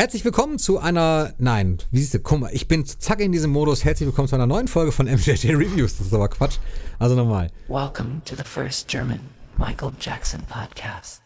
Herzlich willkommen zu einer, nein, wie siehst du, guck mal, ich bin zack in diesem Modus. Herzlich willkommen zu einer neuen Folge von MJJ Reviews. Das ist aber Quatsch. Also nochmal. Welcome to the first German Michael Jackson podcast.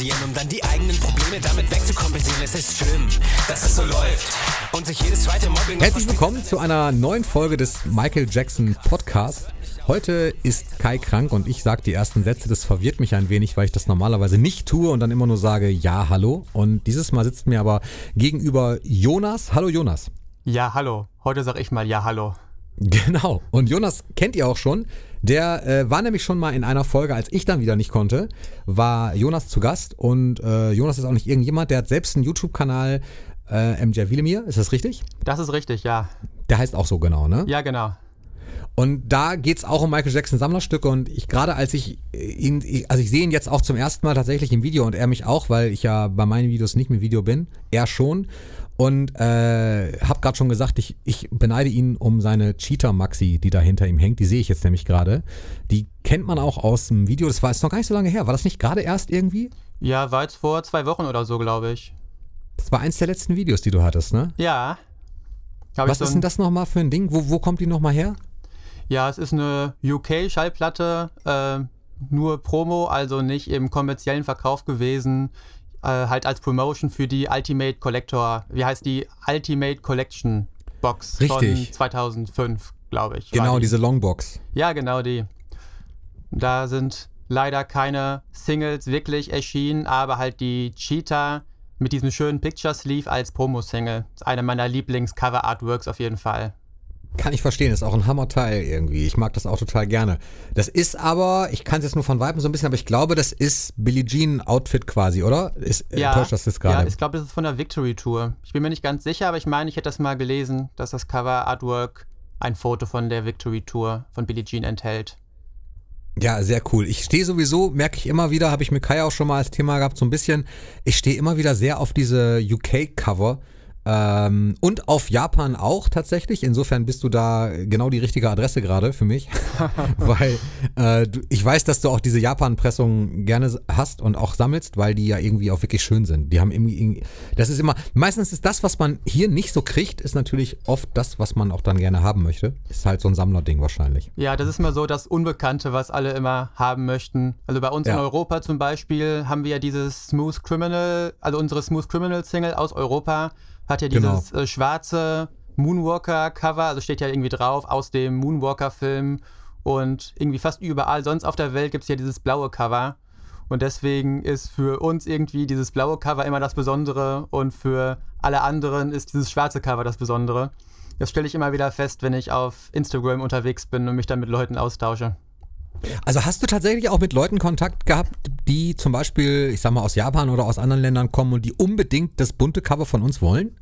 Uns degradieren, um dann die eigenen Probleme damit wegzukompensieren. Es ist schlimm, dass es so läuft und sich jedes zweite Mobbing... Herzlich willkommen zu einer neuen Folge des Michael Jackson Podcast. Heute ist Kai krank und ich sage die ersten Sätze. Das verwirrt mich ein wenig, weil ich das normalerweise nicht tue und dann immer nur sage Ja, hallo. Und dieses Mal sitzt mir aber gegenüber Jonas. Hallo Jonas. Ja, hallo. Heute sag ich mal ja, hallo. Genau. Und Jonas kennt ihr auch schon. Der äh, war nämlich schon mal in einer Folge, als ich dann wieder nicht konnte, war Jonas zu Gast. Und äh, Jonas ist auch nicht irgendjemand, der hat selbst einen YouTube-Kanal, äh, MJ Willemir. Ist das richtig? Das ist richtig, ja. Der heißt auch so genau, ne? Ja, genau. Und da geht's auch um Michael Jackson Sammlerstücke und ich gerade als ich ihn, also ich sehe ihn jetzt auch zum ersten Mal tatsächlich im Video und er mich auch, weil ich ja bei meinen Videos nicht mit Video bin, er schon. Und äh, habe gerade schon gesagt, ich, ich beneide ihn um seine Cheetah Maxi, die da hinter ihm hängt. Die sehe ich jetzt nämlich gerade. Die kennt man auch aus dem Video. Das war jetzt noch gar nicht so lange her. War das nicht gerade erst irgendwie? Ja, war jetzt vor zwei Wochen oder so, glaube ich. Das war eins der letzten Videos, die du hattest, ne? Ja. Hab Was so ist denn das nochmal für ein Ding? Wo, wo kommt die nochmal her? Ja, es ist eine UK-Schallplatte, äh, nur Promo, also nicht im kommerziellen Verkauf gewesen. Äh, halt als Promotion für die Ultimate Collector, wie heißt die? Ultimate Collection Box Richtig. von 2005, glaube ich. Genau, die. diese Longbox. Ja, genau die. Da sind leider keine Singles wirklich erschienen, aber halt die Cheetah mit diesem schönen Picture Sleeve als Promo-Single. Ist Eine meiner Lieblings-Cover-Artworks auf jeden Fall. Kann ich verstehen, ist auch ein Hammerteil irgendwie. Ich mag das auch total gerne. Das ist aber, ich kann es jetzt nur von Weitem so ein bisschen, aber ich glaube, das ist Billie Jean Outfit quasi, oder? Ist, Ja, äh, täuscht das jetzt ja gerade? ich glaube, das ist von der Victory Tour. Ich bin mir nicht ganz sicher, aber ich meine, ich hätte das mal gelesen, dass das Cover-Artwork ein Foto von der Victory Tour von Billie Jean enthält. Ja, sehr cool. Ich stehe sowieso, merke ich immer wieder, habe ich mit Kai auch schon mal als Thema gehabt, so ein bisschen, ich stehe immer wieder sehr auf diese UK-Cover. Ähm, und auf Japan auch tatsächlich. Insofern bist du da genau die richtige Adresse gerade für mich. weil äh, du, ich weiß, dass du auch diese Japan-Pressungen gerne hast und auch sammelst, weil die ja irgendwie auch wirklich schön sind. Die haben irgendwie, das ist immer, meistens ist das, was man hier nicht so kriegt, ist natürlich oft das, was man auch dann gerne haben möchte. Ist halt so ein Sammlerding wahrscheinlich. Ja, das ist mal so das Unbekannte, was alle immer haben möchten. Also bei uns Ja. in Europa zum Beispiel haben wir ja dieses Smooth Criminal, also unsere Smooth Criminal Single aus Europa hat ja Genau. dieses äh, schwarze Moonwalker-Cover, also steht ja irgendwie drauf, aus dem Moonwalker-Film. Und irgendwie fast überall sonst auf der Welt gibt es ja dieses blaue Cover. Und deswegen ist für uns irgendwie dieses blaue Cover immer das Besondere und für alle anderen ist dieses schwarze Cover das Besondere. Das stelle ich immer wieder fest, wenn ich auf Instagram unterwegs bin und mich dann mit Leuten austausche. Also hast du tatsächlich auch mit Leuten Kontakt gehabt, die zum Beispiel, ich sag mal, aus Japan oder aus anderen Ländern kommen und die unbedingt das bunte Cover von uns wollen?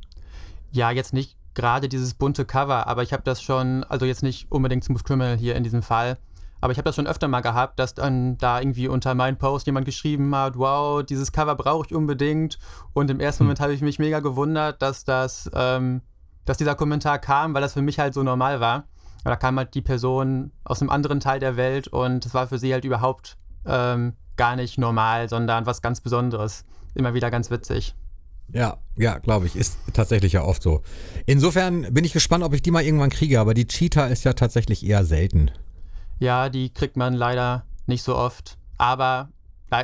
Ja, jetzt nicht gerade dieses bunte Cover, aber ich habe das schon, also jetzt nicht unbedingt Smooth Criminal hier in diesem Fall, aber ich habe das schon öfter mal gehabt, dass dann da irgendwie unter meinen Post jemand geschrieben hat, wow, dieses Cover brauche ich unbedingt. Und im ersten Moment habe ich mich mega gewundert, dass das, ähm, dass dieser Kommentar kam, weil das für mich halt so normal war. Aber da kam halt die Person aus einem anderen Teil der Welt und es war für sie halt überhaupt ähm, gar nicht normal, sondern was ganz Besonderes. Immer wieder ganz witzig. Ja, ja, glaube ich. Ist tatsächlich ja oft so. Insofern bin ich gespannt, ob ich die mal irgendwann kriege, aber die Cheetah ist ja tatsächlich eher selten. Ja, die kriegt man leider nicht so oft. Aber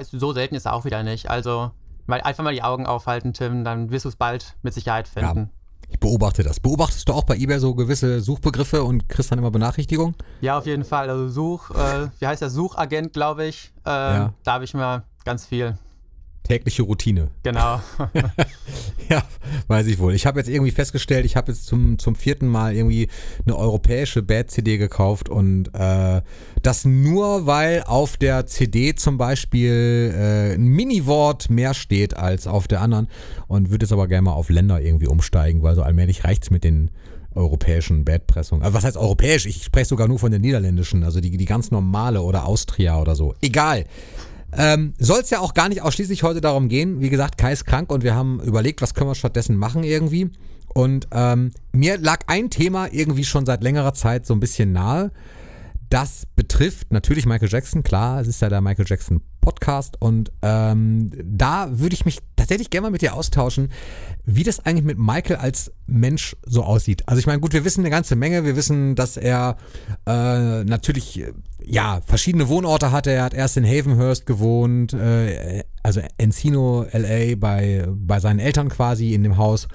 so selten ist er auch wieder nicht. Also mal einfach mal die Augen aufhalten, Tim, dann wirst du es bald mit Sicherheit finden. Ich beobachte das. Beobachtest du auch bei eBay so gewisse Suchbegriffe und kriegst dann immer Benachrichtigungen? Ja, auf jeden Fall. Also Such, äh, wie heißt der Suchagent, glaube ich. Ähm, Ja. Da habe ich mal ganz viel. Tägliche Routine. Genau. Ja, weiß ich wohl. Ich habe jetzt irgendwie festgestellt, ich habe jetzt zum, zum vierten Mal irgendwie eine europäische Bad-CD gekauft und äh, das nur, weil auf der CD zum Beispiel äh, ein Mini-Wort mehr steht als auf der anderen und würde jetzt aber gerne mal auf Länder irgendwie umsteigen, weil so allmählich reicht's mit den europäischen Bad-Pressungen. Also was heißt europäisch? Ich spreche sogar nur von der niederländischen, also die, die ganz normale oder Austria oder so. Egal. Ähm, Soll es ja auch gar nicht ausschließlich heute darum gehen. Wie gesagt, Kai ist krank und wir haben überlegt, was können wir stattdessen machen irgendwie. Und ähm, mir lag ein Thema irgendwie schon seit längerer Zeit so ein bisschen nahe. Das betrifft natürlich Michael Jackson, klar, es ist ja der Michael Jackson Podcast und ähm, da würde ich mich tatsächlich gerne mal mit dir austauschen, wie das eigentlich mit Michael als Mensch so aussieht. Also ich meine, gut, wir wissen eine ganze Menge, wir wissen, dass er äh, natürlich ja verschiedene Wohnorte hatte. Er hat erst in Havenhurst gewohnt, äh, also Encino, LA, bei, bei seinen Eltern quasi in dem Haus.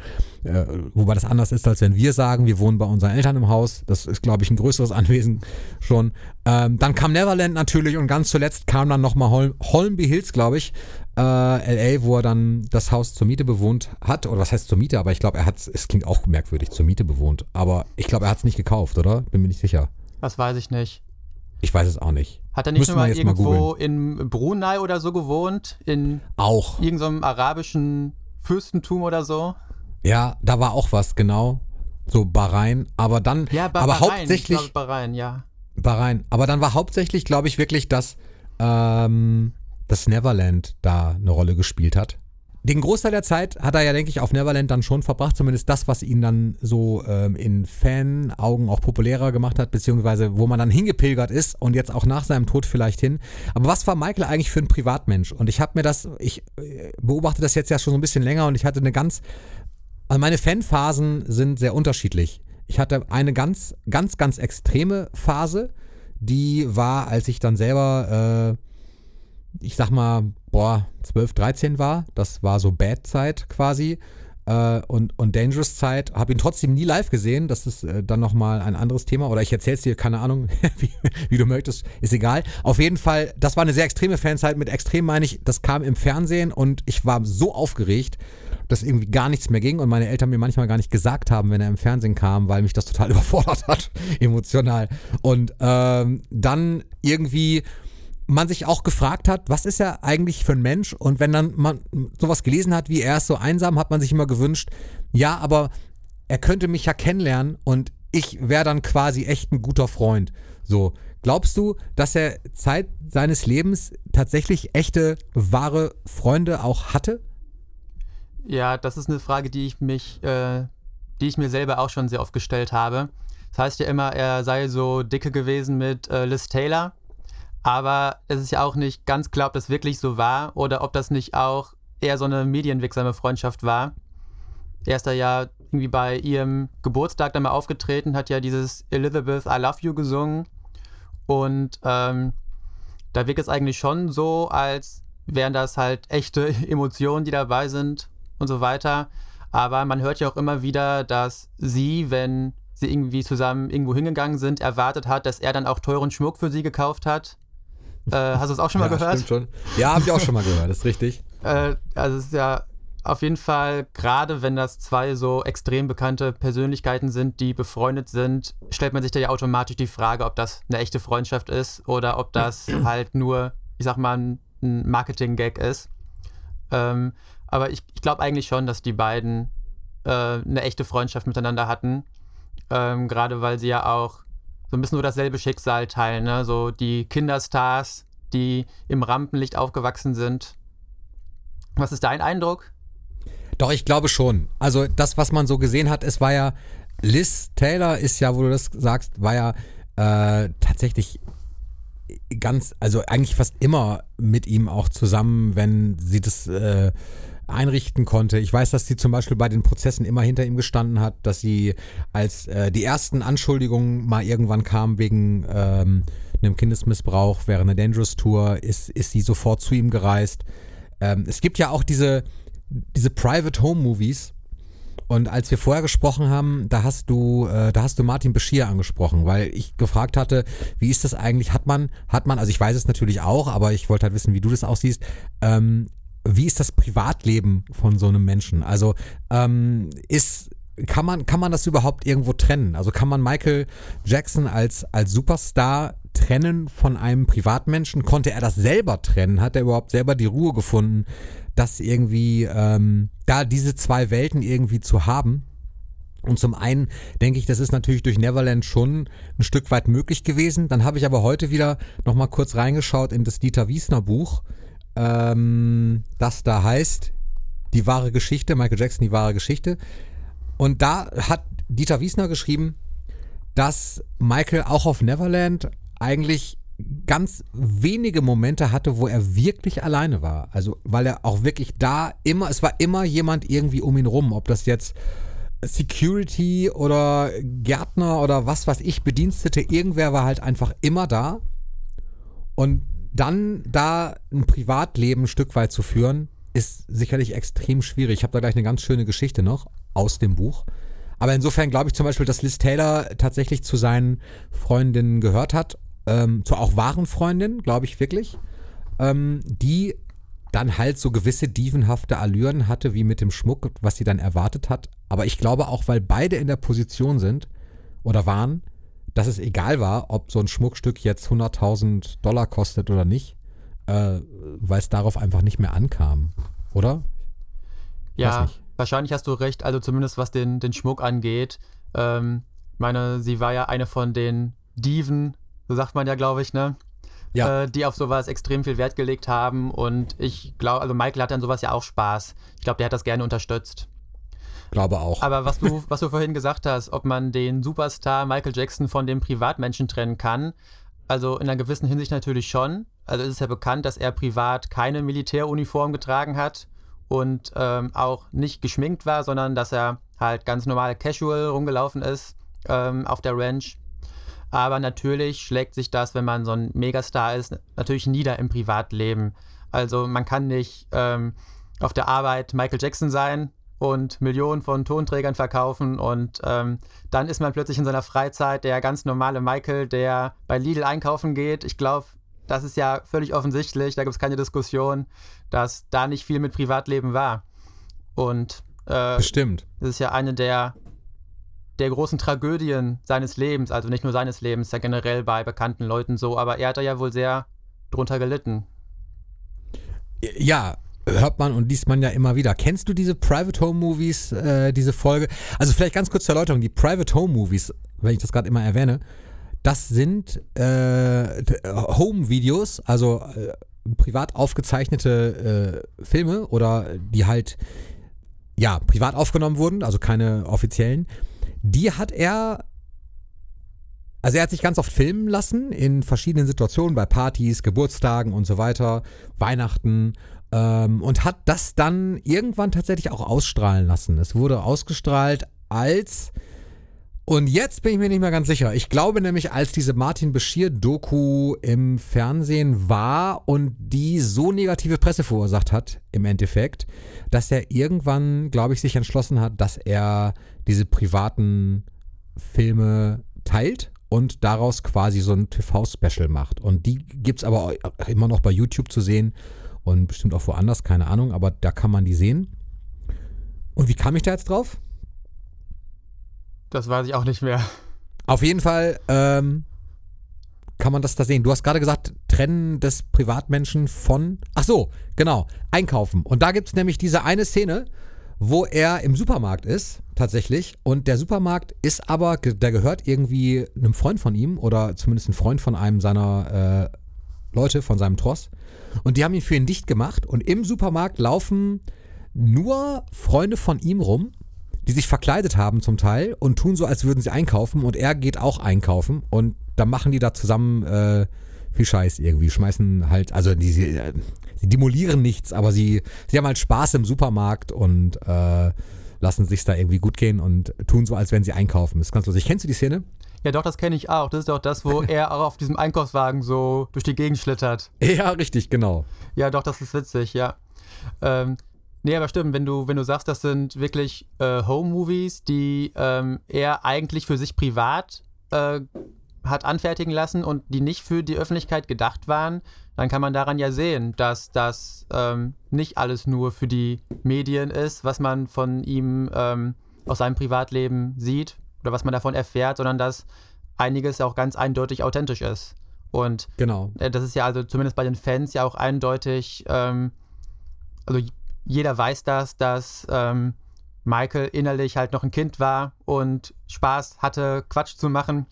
Äh, wobei das anders ist, als wenn wir sagen, wir wohnen bei unseren Eltern im Haus. Das ist, glaube ich, ein größeres Anwesen schon. Ähm, dann kam Neverland natürlich und ganz zuletzt kam dann nochmal Hol Holmby Hills, glaube ich, äh, LA, wo er dann das Haus zur Miete bewohnt hat. Oder was heißt zur Miete? Aber ich glaube, er hat es klingt auch merkwürdig, zur Miete bewohnt. Aber ich glaube, er hat es nicht gekauft, oder? Bin mir nicht sicher. Das weiß ich nicht. Ich weiß es auch nicht. Hat er nicht Müssen schon wir mal jetzt mal irgendwo in Brunei oder so gewohnt? In Auch. irgendeinem arabischen Fürstentum oder so? Ja, da war auch was, genau. So Bahrain. Aber dann, Ja, Ba- aber Bahrain, hauptsächlich. Ich Bahrain, ja. Bahrain. Aber dann war hauptsächlich, glaube ich, wirklich, dass ähm, das Neverland da eine Rolle gespielt hat. Den Großteil der Zeit hat er ja, denke ich, auf Neverland dann schon verbracht, zumindest das, was ihn dann so ähm, in Fan-Augen auch populärer gemacht hat, beziehungsweise wo man dann hingepilgert ist und jetzt auch nach seinem Tod vielleicht hin. Aber was war Michael eigentlich für ein Privatmensch? Und ich habe mir das, ich äh, beobachte das jetzt ja schon so ein bisschen länger und ich hatte eine ganz, also meine Fanphasen sind sehr unterschiedlich. Ich hatte eine ganz, ganz, ganz extreme Phase, die war, als ich dann selber, äh, ich sag mal, boah, 12, 13 war. Das war so Bad-Zeit quasi. Äh, und, und Dangerous-Zeit. Habe ihn trotzdem nie live gesehen. Das ist äh, dann nochmal ein anderes Thema. Oder ich erzähl's dir, keine Ahnung, wie, wie du möchtest. Ist egal. Auf jeden Fall, das war eine sehr extreme Fanzeit. Mit extrem meine ich, das kam im Fernsehen und ich war so aufgeregt, dass irgendwie gar nichts mehr ging und meine Eltern mir manchmal gar nicht gesagt haben, wenn er im Fernsehen kam, weil mich das total überfordert hat, emotional. Und ähm, dann irgendwie man sich auch gefragt hat, was ist er eigentlich für ein Mensch? Und wenn dann man sowas gelesen hat, wie er ist so einsam, hat man sich immer gewünscht, ja, aber er könnte mich ja kennenlernen und ich wäre dann quasi echt ein guter Freund. So, glaubst du, dass er Zeit seines Lebens tatsächlich echte, wahre Freunde auch hatte? Ja, das ist eine Frage, die ich mich, äh, die ich mir selber auch schon sehr oft gestellt habe. Das heißt ja immer, er sei so dicke gewesen mit äh, Liz Taylor, aber es ist ja auch nicht ganz klar, ob das wirklich so war oder ob das nicht auch eher so eine medienwirksame Freundschaft war. Er ist da ja irgendwie bei ihrem Geburtstag dann mal aufgetreten, hat ja dieses Elizabeth, I Love You gesungen und ähm, da wirkt es eigentlich schon so, als wären das halt echte Emotionen, die dabei sind und so weiter. Aber man hört ja auch immer wieder, dass sie, wenn sie irgendwie zusammen irgendwo hingegangen sind, erwartet hat, dass er dann auch teuren Schmuck für sie gekauft hat. Äh, hast du es auch schon mal ja, gehört? Stimmt schon. Ja, habe ich auch schon mal gehört, das ist richtig. Äh, also es ist ja auf jeden Fall, gerade wenn das zwei so extrem bekannte Persönlichkeiten sind, die befreundet sind, stellt man sich da ja automatisch die Frage, ob das eine echte Freundschaft ist oder ob das halt nur, ich sag mal, ein ein Marketing-Gag ist. Ähm, aber ich, ich glaube eigentlich schon, dass die beiden äh, eine echte Freundschaft miteinander hatten. Ähm, Gerade weil sie ja auch so ein bisschen nur dasselbe Schicksal teilen. Ne? So die Kinderstars, die im Rampenlicht aufgewachsen sind. Was ist dein Eindruck? Doch, ich glaube schon. Also das, was man so gesehen hat, es war ja, Liz Taylor ist ja, wo du das sagst, war ja äh, tatsächlich ganz, also eigentlich fast immer mit ihm auch zusammen, wenn sie das äh, einrichten konnte. Ich weiß, dass sie zum Beispiel bei den Prozessen immer hinter ihm gestanden hat, dass sie als äh, die ersten Anschuldigungen mal irgendwann kamen wegen ähm, einem Kindesmissbrauch während der Dangerous Tour, ist, ist sie sofort zu ihm gereist. Ähm, es gibt ja auch diese, diese Private Home Movies. Und als wir vorher gesprochen haben, da hast du, äh, da hast du Martin Beschir angesprochen, weil ich gefragt hatte, wie ist das eigentlich? Hat man, hat man, also ich weiß es natürlich auch, aber ich wollte halt wissen, wie du das auch siehst. Ähm, wie ist das Privatleben von so einem Menschen? Also ähm, ist kann man kann man das überhaupt irgendwo trennen? Also kann man Michael Jackson als als Superstar trennen von einem Privatmenschen? Konnte er das selber trennen? Hat er überhaupt selber die Ruhe gefunden, das irgendwie ähm, da diese zwei Welten irgendwie zu haben? Und zum einen denke ich, das ist natürlich durch Neverland schon ein Stück weit möglich gewesen. Dann habe ich aber heute wieder noch mal kurz reingeschaut in das Dieter Wiesner Buch ähm, das da heißt Die wahre Geschichte, Michael Jackson, die wahre Geschichte. Und da hat Dieter Wiesner geschrieben, dass Michael auch auf Neverland eigentlich ganz wenige Momente hatte, wo er wirklich alleine war. Also, weil er auch wirklich da immer, es war immer jemand irgendwie um ihn rum, ob das jetzt Security oder Gärtner oder was weiß ich, Bedienstete, irgendwer war halt einfach immer da. Und dann da ein Privatleben ein Stück weit zu führen, ist sicherlich extrem schwierig. Ich habe da gleich eine ganz schöne Geschichte noch aus dem Buch. Aber insofern glaube ich zum Beispiel, dass Liz Taylor tatsächlich zu seinen Freundinnen gehört hat, ähm, zu auch wahren Freundinnen, glaube ich wirklich, ähm, die dann halt so gewisse dievenhafte Allüren hatte, wie mit dem Schmuck, was sie dann erwartet hat. Aber ich glaube auch, weil beide in der Position sind oder waren, dass es egal war, ob so ein Schmuckstück jetzt 100.000 Dollar kostet oder nicht, äh, weil es darauf einfach nicht mehr ankam, oder? Ja, wahrscheinlich hast du recht, also zumindest was den, den Schmuck angeht. Ähm, meine, sie war ja eine von den Diven, so sagt man ja, glaube ich, ne? Ja. Äh, die auf sowas extrem viel Wert gelegt haben. Und ich glaube, also Michael hat an sowas ja auch Spaß. Ich glaube, der hat das gerne unterstützt. Glaube auch. Aber was du, was du vorhin gesagt hast, ob man den Superstar Michael Jackson von dem Privatmenschen trennen kann, also in einer gewissen Hinsicht natürlich schon. Also es ist ja bekannt, dass er privat keine Militäruniform getragen hat und ähm, auch nicht geschminkt war, sondern dass er halt ganz normal casual rumgelaufen ist ähm, auf der Ranch. Aber natürlich schlägt sich das, wenn man so ein Megastar ist, natürlich nieder im Privatleben. Also man kann nicht ähm, auf der Arbeit Michael Jackson sein und Millionen von Tonträgern verkaufen und ähm, dann ist man plötzlich in seiner Freizeit der ganz normale Michael, der bei Lidl einkaufen geht. Ich glaube, das ist ja völlig offensichtlich, da gibt es keine Diskussion, dass da nicht viel mit Privatleben war. Und äh, Bestimmt. Das ist ja eine der der großen Tragödien seines Lebens, also nicht nur seines Lebens, ja generell bei bekannten Leuten so, aber er hat da ja wohl sehr drunter gelitten. Ja, hört man und liest man ja immer wieder. Kennst du diese Private Home Movies, äh, diese Folge? Also vielleicht ganz kurz zur Erläuterung, die Private Home Movies, wenn ich das gerade immer erwähne, das sind äh, Home-Videos, also äh, privat aufgezeichnete äh, Filme oder die halt ja privat aufgenommen wurden, also keine offiziellen die hat er also er hat sich ganz oft filmen lassen in verschiedenen Situationen, bei Partys, Geburtstagen und so weiter, Weihnachten ähm, und hat das dann irgendwann tatsächlich auch ausstrahlen lassen. Es wurde ausgestrahlt als und jetzt bin ich mir nicht mehr ganz sicher. Ich glaube nämlich, als diese Martin Bashir-Doku im Fernsehen war und die so negative Presse verursacht hat, im Endeffekt, dass er irgendwann, glaube ich, sich entschlossen hat, dass er diese privaten Filme teilt und daraus quasi so ein TV-Special macht. Und die gibt es aber immer noch bei YouTube zu sehen und bestimmt auch woanders, keine Ahnung, aber da kann man die sehen. Und wie kam ich da jetzt drauf? Das weiß ich auch nicht mehr. Auf jeden Fall ähm, kann man das da sehen. Du hast gerade gesagt, Trennen des Privatmenschen von. Ach so, genau, einkaufen. Und da gibt es nämlich diese eine Szene, wo er im Supermarkt ist, tatsächlich. Und der Supermarkt ist aber, der gehört irgendwie einem Freund von ihm oder zumindest ein Freund von einem seiner äh, Leute, von seinem Tross. Und die haben ihn für ihn dicht gemacht. Und im Supermarkt laufen nur Freunde von ihm rum, die sich verkleidet haben zum Teil und tun so, als würden sie einkaufen. Und er geht auch einkaufen. Und dann machen die da zusammen äh, viel Scheiß irgendwie. Schmeißen halt, also die, sie demolieren nichts, aber sie, sie haben halt Spaß im Supermarkt und äh, lassen sich da irgendwie gut gehen und tun so, als wenn sie einkaufen. Das ist ganz lustig. Kennst du die Szene? Ja, doch, das kenne ich auch. Das ist doch das, wo er auch auf diesem Einkaufswagen so durch die Gegend schlittert. Ja, richtig, genau. Ja, doch, das ist witzig, ja. Ähm, nee, aber stimmt, wenn du, wenn du sagst, das sind wirklich äh, Home-Movies, die ähm, er eigentlich für sich privat äh, hat anfertigen lassen und die nicht für die Öffentlichkeit gedacht waren, dann kann man daran ja sehen, dass das ähm, nicht alles nur für die Medien ist, was man von ihm ähm, aus seinem Privatleben sieht oder was man davon erfährt, sondern dass einiges auch ganz eindeutig authentisch ist. Und genau. Äh, das ist ja also zumindest bei den Fans ja auch eindeutig, ähm, also jeder weiß das, dass ähm, Michael innerlich halt noch ein Kind war und Spaß hatte, Quatsch zu machen.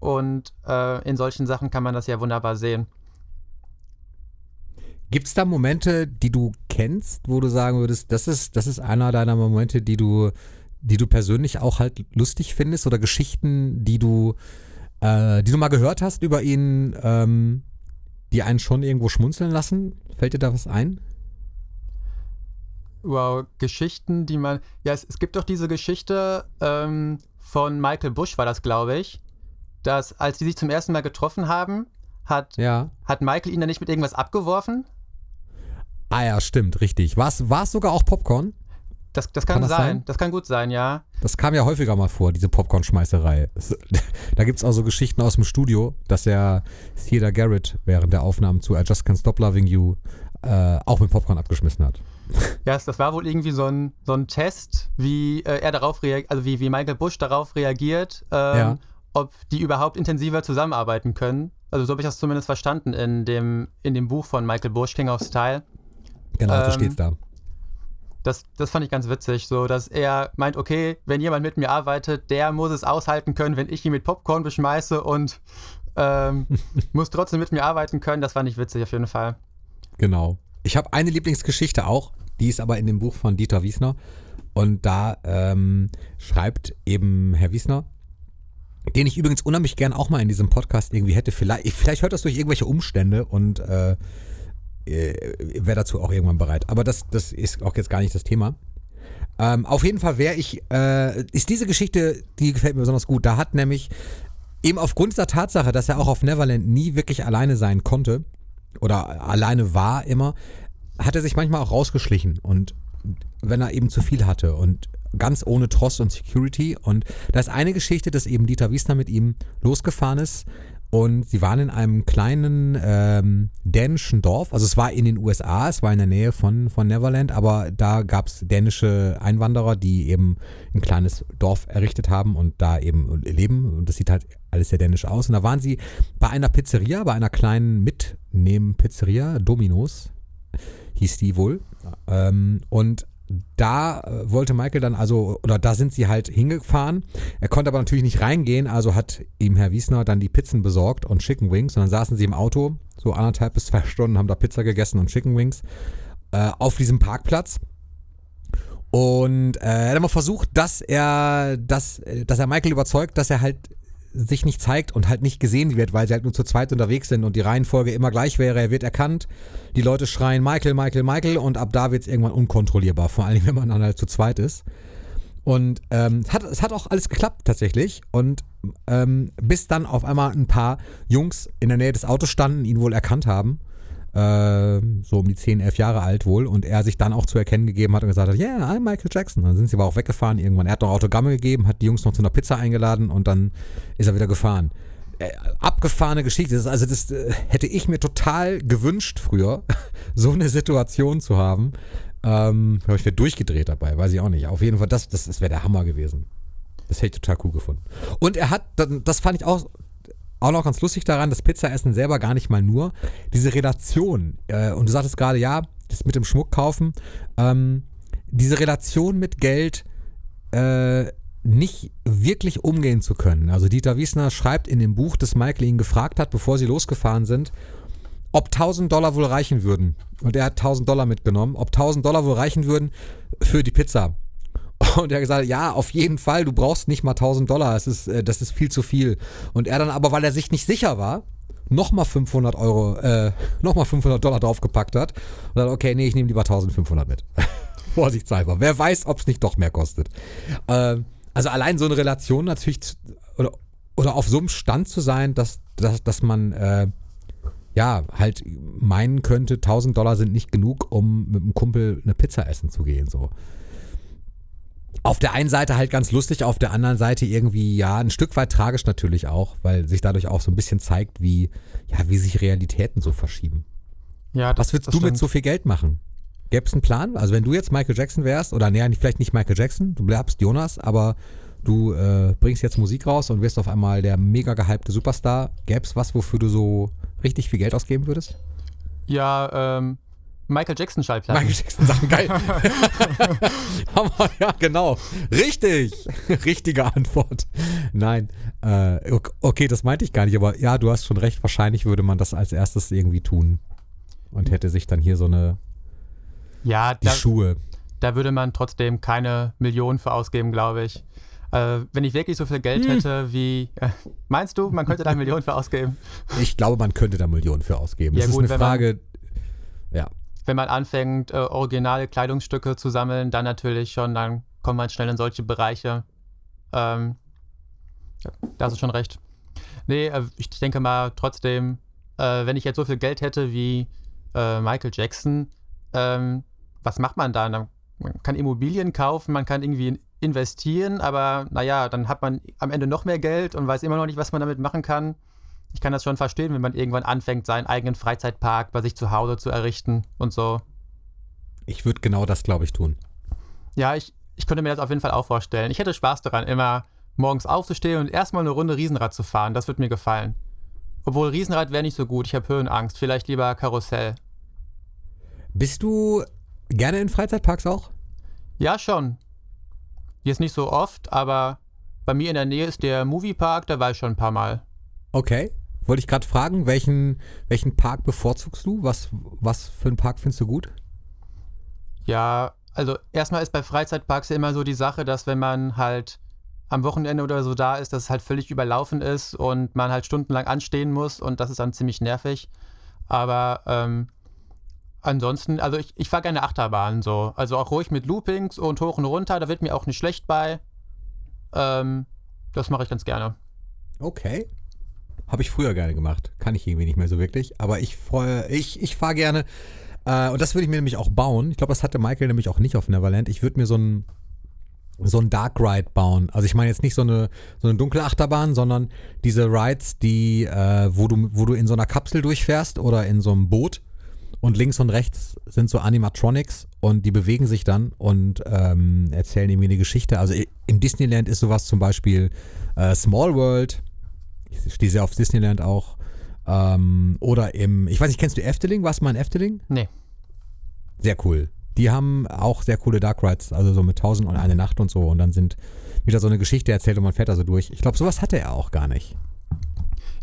Und äh, in solchen Sachen kann man das ja wunderbar sehen. Gibt es da Momente, die du kennst, wo du sagen würdest, das ist, das ist einer deiner Momente, die du, die du persönlich auch halt lustig findest oder Geschichten, die du, äh, die du mal gehört hast über ihn, ähm, die einen schon irgendwo schmunzeln lassen? Fällt dir da was ein? Wow, Geschichten, die man. Ja, es, es gibt doch diese Geschichte ähm, von Michael Bush, war das, glaube ich, dass als die sich zum ersten Mal getroffen haben, hat, Ja. hat Michael ihn dann nicht mit irgendwas abgeworfen? Ah ja, stimmt, richtig. War es sogar auch Popcorn? Das, das kann, Kann das sein. sein? Das kann gut sein, ja. Das kam ja häufiger mal vor, diese Popcorn-Schmeißerei. Da gibt es auch so Geschichten aus dem Studio, dass er Theodore Garrett während der Aufnahmen zu I Just Can't Stop Loving You äh, auch mit Popcorn abgeschmissen hat. Ja, das war wohl irgendwie so ein, so ein Test, wie äh, er darauf reagiert, also wie, wie Michael Bush darauf reagiert, ähm, Ja. ob die überhaupt intensiver zusammenarbeiten können. Also so habe ich das zumindest verstanden in dem, in dem Buch von Michael Bush, King of Style. Genau, so Ähm, steht's da. Das, das fand ich ganz witzig, so dass er meint, okay, wenn jemand mit mir arbeitet, der muss es aushalten können, wenn ich ihn mit Popcorn beschmeiße und ähm, muss trotzdem mit mir arbeiten können. Das fand ich witzig auf jeden Fall. Genau. Ich habe eine Lieblingsgeschichte auch, die ist aber in dem Buch von Dieter Wiesner. Und da ähm, schreibt eben Herr Wiesner, den ich übrigens unheimlich gern auch mal in diesem Podcast irgendwie hätte. Vielleicht, vielleicht hört das durch irgendwelche Umstände und äh, wäre dazu auch irgendwann bereit. Aber das, das ist auch jetzt gar nicht das Thema. Ähm, auf jeden Fall wäre ich, äh, ist diese Geschichte, die gefällt mir besonders gut. Da hat nämlich eben aufgrund dieser Tatsache, dass er auch auf Neverland nie wirklich alleine sein konnte oder alleine war immer, hat er sich manchmal auch rausgeschlichen und wenn er eben zu viel hatte und ganz ohne Tross und Security. Und da ist eine Geschichte, dass eben Dieter Wiesner mit ihm losgefahren ist und sie waren in einem kleinen ähm, dänischen Dorf. Also es war in den USA, es war in der Nähe von, von Neverland, aber da gab es dänische Einwanderer, die eben ein kleines Dorf errichtet haben und da eben leben. Und das sieht halt alles sehr dänisch aus. Und da waren sie bei einer Pizzeria, bei einer kleinen Mitnehmen-Pizzeria, Domino's hieß die wohl. Ähm, und da äh, wollte Michael dann also, oder da sind sie halt hingefahren. Er konnte aber natürlich nicht reingehen, also hat ihm Herr Wiesner dann die Pizzen besorgt und Chicken Wings. Und dann saßen sie im Auto, so anderthalb bis zwei Stunden, haben da Pizza gegessen und Chicken Wings äh, auf diesem Parkplatz. Und äh, er hat immer versucht, dass er, dass, äh, dass er Michael überzeugt, dass er halt sich nicht zeigt und halt nicht gesehen wird, weil sie halt nur zu zweit unterwegs sind und die Reihenfolge immer gleich wäre. Er wird erkannt, die Leute schreien Michael, Michael, Michael und ab da wird es irgendwann unkontrollierbar, vor allem wenn man dann halt zu zweit ist. Und ähm, es hat, es hat auch alles geklappt tatsächlich. Und ähm, bis dann auf einmal ein paar Jungs in der Nähe des Autos standen, ihn wohl erkannt haben. Äh, so um die 10, 11 Jahre alt wohl. Und er sich dann auch zu erkennen gegeben hat und gesagt hat, yeah, I'm Michael Jackson. Dann sind sie aber auch weggefahren irgendwann. Er hat noch Autogramme gegeben, hat die Jungs noch zu einer Pizza eingeladen und dann ist er wieder gefahren. Äh, abgefahrene Geschichte. Das, also das äh, hätte ich mir total gewünscht früher, so eine Situation zu haben. Ähm, aber ich wäre durchgedreht dabei, weiß ich auch nicht. Auf jeden Fall, das, das, das wäre der Hammer gewesen. Das hätte ich total cool gefunden. Und er hat, das fand ich auch, auch noch ganz lustig daran, das Pizzaessen selber gar nicht mal nur. Diese Relation, äh, und du sagtest gerade, ja, das mit dem Schmuck kaufen, ähm, diese Relation mit Geld äh, nicht wirklich umgehen zu können. Also Dieter Wiesner schreibt in dem Buch, das Michael ihn gefragt hat, bevor sie losgefahren sind, ob 1000 Dollar wohl reichen würden. Und er hat 1000 Dollar mitgenommen, ob 1000 Dollar wohl reichen würden für die Pizza. Und er hat gesagt, ja, auf jeden Fall, du brauchst nicht mal 1000 Dollar, das ist, äh, das ist viel zu viel. Und er dann aber, weil er sich nicht sicher war, nochmal 500 Euro, äh, nochmal 500 Dollar draufgepackt hat. Und dann, okay, nee, ich nehme lieber 1500 mit. Vorsichtshalber. Wer weiß, ob es nicht doch mehr kostet. Ähm, also allein so eine Relation natürlich, zu, oder, oder auf so einem Stand zu sein, dass, dass, dass man, äh, ja, halt meinen könnte, 1000 Dollar sind nicht genug, um mit einem Kumpel eine Pizza essen zu gehen, so. Auf der einen Seite halt ganz lustig, auf der anderen Seite irgendwie, ja, ein Stück weit tragisch natürlich auch, weil sich dadurch auch so ein bisschen zeigt, wie, ja, wie sich Realitäten so verschieben. Ja, das, Was würdest das du mit stimmt. so viel Geld machen? Gäbe es einen Plan? Also wenn du jetzt Michael Jackson wärst, oder nee, vielleicht nicht Michael Jackson, du bleibst Jonas, aber du äh, bringst jetzt Musik raus und wirst auf einmal der mega gehypte Superstar. Gäbe es was, wofür du so richtig viel Geld ausgeben würdest? Ja, ähm, Michael Jackson Schallplatten. Michael Jackson Sachen, geil. Aber ja, genau. Richtig. Richtige Antwort. Nein. Äh, ok- okay, das meinte ich gar nicht, aber ja, du hast schon recht. Wahrscheinlich würde man das als erstes irgendwie tun. und hätte sich dann hier so eine, Ja, die da, Schuhe. da würde man trotzdem keine Millionen für ausgeben, glaube ich. Äh, wenn ich wirklich so viel Geld Hm. hätte wie. Äh, meinst du, man könnte da Millionen für ausgeben? Ich glaube, man könnte da Millionen für ausgeben. Ja, das gut, ist eine man- Frage, ja. Wenn man anfängt, äh, originale Kleidungsstücke zu sammeln, dann natürlich schon, dann kommt man schnell in solche Bereiche. Ähm, da hast du schon recht. Nee, äh, ich denke mal trotzdem, äh, wenn ich jetzt so viel Geld hätte wie äh, Michael Jackson, ähm, was macht man dann? Man kann Immobilien kaufen, man kann irgendwie in- investieren, aber naja, dann hat man am Ende noch mehr Geld und weiß immer noch nicht, was man damit machen kann. Ich kann das schon verstehen, wenn man irgendwann anfängt, seinen eigenen Freizeitpark bei sich zu Hause zu errichten und so. Ich würde genau das, glaube ich, tun. Ja, ich, ich könnte mir das auf jeden Fall auch vorstellen. Ich hätte Spaß daran, immer morgens aufzustehen und erstmal eine Runde Riesenrad zu fahren. Das würde mir gefallen. Obwohl Riesenrad wäre nicht so gut. Ich habe Höhenangst. Vielleicht lieber Karussell. Bist du gerne in Freizeitparks auch? Ja, schon. Jetzt nicht so oft, aber bei mir in der Nähe ist der Moviepark, da war ich schon ein paar Mal. Okay. Wollte ich gerade fragen, welchen, welchen Park bevorzugst du? Was, was für einen Park findest du gut? Ja, also erstmal ist bei Freizeitparks ja immer so die Sache, dass wenn man halt am Wochenende oder so da ist, dass es halt völlig überlaufen ist und man halt stundenlang anstehen muss und das ist dann ziemlich nervig. Aber ähm, ansonsten, also ich, ich fahre gerne Achterbahn so. Also auch ruhig mit Loopings und hoch und runter, da wird mir auch nicht schlecht bei. Ähm, das mache ich ganz gerne. Okay. Habe ich früher gerne gemacht. Kann ich irgendwie nicht mehr so wirklich. Aber ich freue, ich, ich fahre gerne. Äh, und das würde ich mir nämlich auch bauen. Ich glaube, das hatte Michael nämlich auch nicht auf Neverland. Ich würde mir so ein so ein Dark Ride bauen. Also ich meine jetzt nicht so eine, so eine dunkle Achterbahn, sondern diese Rides, die, äh, wo, du, wo du in so einer Kapsel durchfährst oder in so einem Boot und links und rechts sind so Animatronics und die bewegen sich dann und ähm, erzählen irgendwie eine Geschichte. Also im Disneyland ist sowas zum Beispiel äh, Small World. Ich stehe sehr auf Disneyland auch. Ähm, oder im, ich weiß nicht, kennst du Efteling? Warst du mal in Efteling? Nee. Sehr cool. Die haben auch sehr coole Dark Rides, also so mit Tausend und eine Nacht und so. Und dann sind wieder so eine Geschichte erzählt und man fährt da so durch. Ich glaube, sowas hatte er auch gar nicht.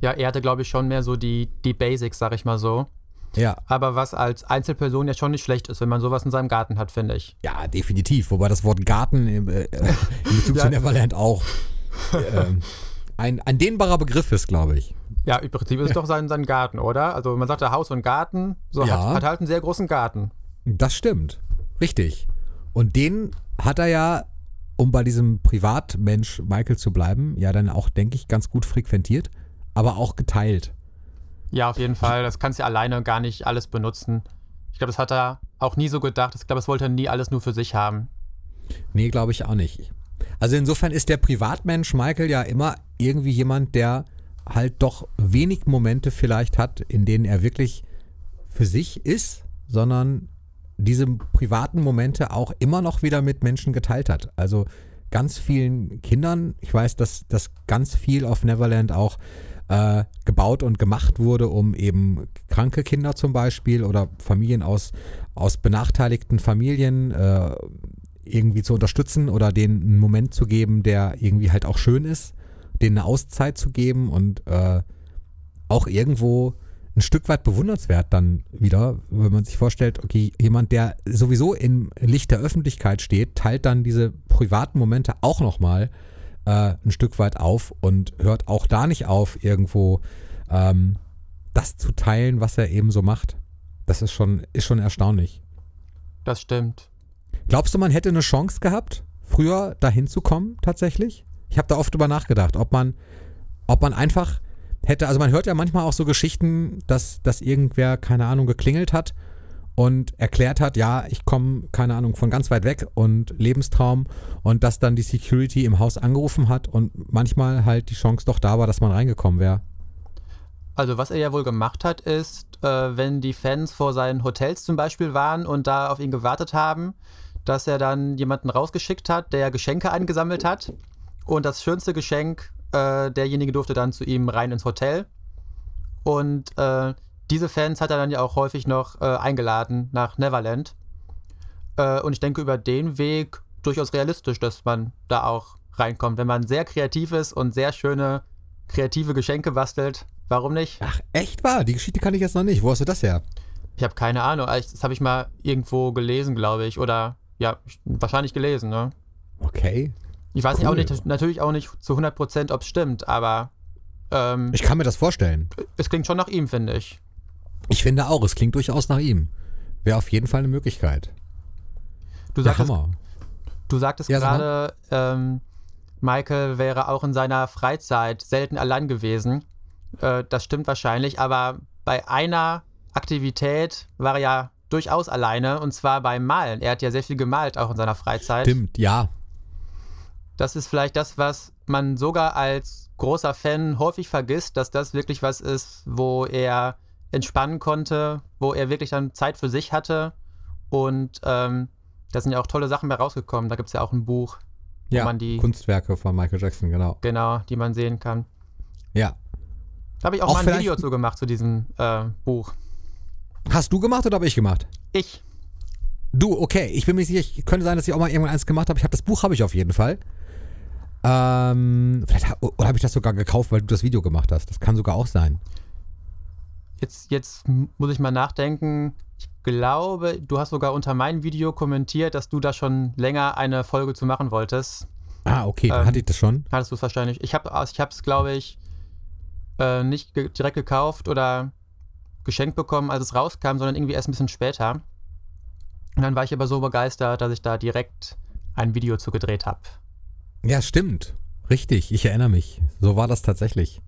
Ja, er hatte, glaube ich, schon mehr so die, die Basics, sag ich mal so. Ja, Aber was als Einzelperson ja schon nicht schlecht ist, wenn man sowas in seinem Garten hat, finde ich. ja, definitiv. Wobei das Wort Garten im, äh, äh, in Bezug Ja. zu Neverland auch ähm, ein, ein dehnbarer Begriff ist, glaube ich. Ja, im Prinzip ist es doch sein, sein Garten, oder? Also man sagt ja Haus und Garten, so Ja. hat, hat halt einen sehr großen Garten. Das stimmt. Richtig. Und den hat er ja, um bei diesem Privatmensch Michael zu bleiben, ja dann auch, denke ich, ganz gut frequentiert, aber auch geteilt. Ja, auf jeden Fall. Das kannst du ja alleine gar nicht alles benutzen. Ich glaube, das hat er auch nie so gedacht. Ich glaube, das wollte er nie alles nur für sich haben. Nee, glaube ich auch nicht. Also insofern ist der Privatmensch Michael ja immer irgendwie jemand, der halt doch wenig Momente vielleicht hat, in denen er wirklich für sich ist, sondern diese privaten Momente auch immer noch wieder mit Menschen geteilt hat. Also ganz vielen Kindern, ich weiß, dass, dass ganz viel auf Neverland auch äh, gebaut und gemacht wurde, um eben kranke Kinder zum Beispiel oder Familien aus, aus benachteiligten Familien äh, irgendwie zu unterstützen oder denen einen Moment zu geben, der irgendwie halt auch schön ist, denen eine Auszeit zu geben und äh, auch irgendwo ein Stück weit bewundernswert dann wieder, wenn man sich vorstellt, okay, jemand, der sowieso im Licht der Öffentlichkeit steht, teilt dann diese privaten Momente auch nochmal äh, ein Stück weit auf und hört auch da nicht auf, irgendwo ähm, das zu teilen, was er eben so macht. Das ist schon, ist schon erstaunlich. Das stimmt. Glaubst du, man hätte eine Chance gehabt, früher dahin zu kommen tatsächlich? Ich habe da oft drüber nachgedacht, ob man, ob man einfach hätte, also man hört ja manchmal auch so Geschichten, dass, dass irgendwer, keine Ahnung, geklingelt hat und erklärt hat, ja, ich komme, keine Ahnung, von ganz weit weg und Lebenstraum und dass dann die Security im Haus angerufen hat und manchmal halt die Chance doch da war, dass man reingekommen wäre. Also was er ja wohl gemacht hat, ist, äh, wenn die Fans vor seinen Hotels zum Beispiel waren und da auf ihn gewartet haben, dass er dann jemanden rausgeschickt hat, der Geschenke eingesammelt hat. Und das schönste Geschenk, äh, derjenige durfte dann zu ihm rein ins Hotel. Und äh, diese Fans hat er dann ja auch häufig noch äh, eingeladen nach Neverland. Äh, und ich denke, über den Weg durchaus realistisch, dass man da auch reinkommt. Wenn man sehr kreativ ist und sehr schöne kreative Geschenke bastelt, warum nicht? Ach, echt wahr? Die Geschichte kann ich jetzt noch nicht. Wo hast du das her? Ich habe keine Ahnung. Das habe ich mal irgendwo gelesen, glaube ich. Oder ja, ich- wahrscheinlich gelesen, ne? Okay. Ich weiß nicht, auch Cool. nicht, natürlich auch nicht zu 100%, ob es stimmt, aber ähm, Ich kann mir das vorstellen. es klingt schon nach ihm, finde ich. Ich finde auch, es klingt durchaus nach ihm. Wäre auf jeden Fall eine Möglichkeit. Du Ja, sagtest, Hammer. du sagtest Ja, gerade, ähm, Michael wäre auch in seiner Freizeit selten allein gewesen. Äh, das stimmt wahrscheinlich, aber bei einer Aktivität war er ja durchaus alleine und zwar beim Malen. Er hat ja sehr viel gemalt, auch in seiner Freizeit. Stimmt, ja. Das ist vielleicht das, was man sogar als großer Fan häufig vergisst, dass das wirklich was ist, wo er entspannen konnte, wo er wirklich dann Zeit für sich hatte. Und ähm, da sind ja auch tolle Sachen bei rausgekommen. Da gibt es ja auch ein Buch, Ja, man die- Kunstwerke von Michael Jackson, genau. genau, die man sehen kann. Ja. Da habe ich auch, Auch mal ein Video zu gemacht zu diesem äh, Buch. Hast du gemacht oder habe ich gemacht? Ich. Du, okay. Ich bin mir nicht sicher, ich könnte sein, dass ich auch mal irgendwann eins gemacht habe. Ich habe das Buch habe ich auf jeden Fall. Ähm, vielleicht, oder habe ich das sogar gekauft, weil du das Video gemacht hast? Das kann sogar auch sein. Jetzt, jetzt muss ich mal nachdenken. Ich glaube, du hast sogar unter meinem Video kommentiert, dass du da schon länger eine Folge zu machen wolltest. Ah, okay, dann Ähm, hatte ich das schon. Hattest du es wahrscheinlich. Ich habe ich es, glaube ich, äh, nicht direkt gekauft oder geschenkt bekommen, als es rauskam, sondern irgendwie erst ein bisschen später. Und dann war ich aber so begeistert, dass ich da direkt ein Video zu gedreht habe. Ja, stimmt. Richtig, ich erinnere mich. So war das tatsächlich.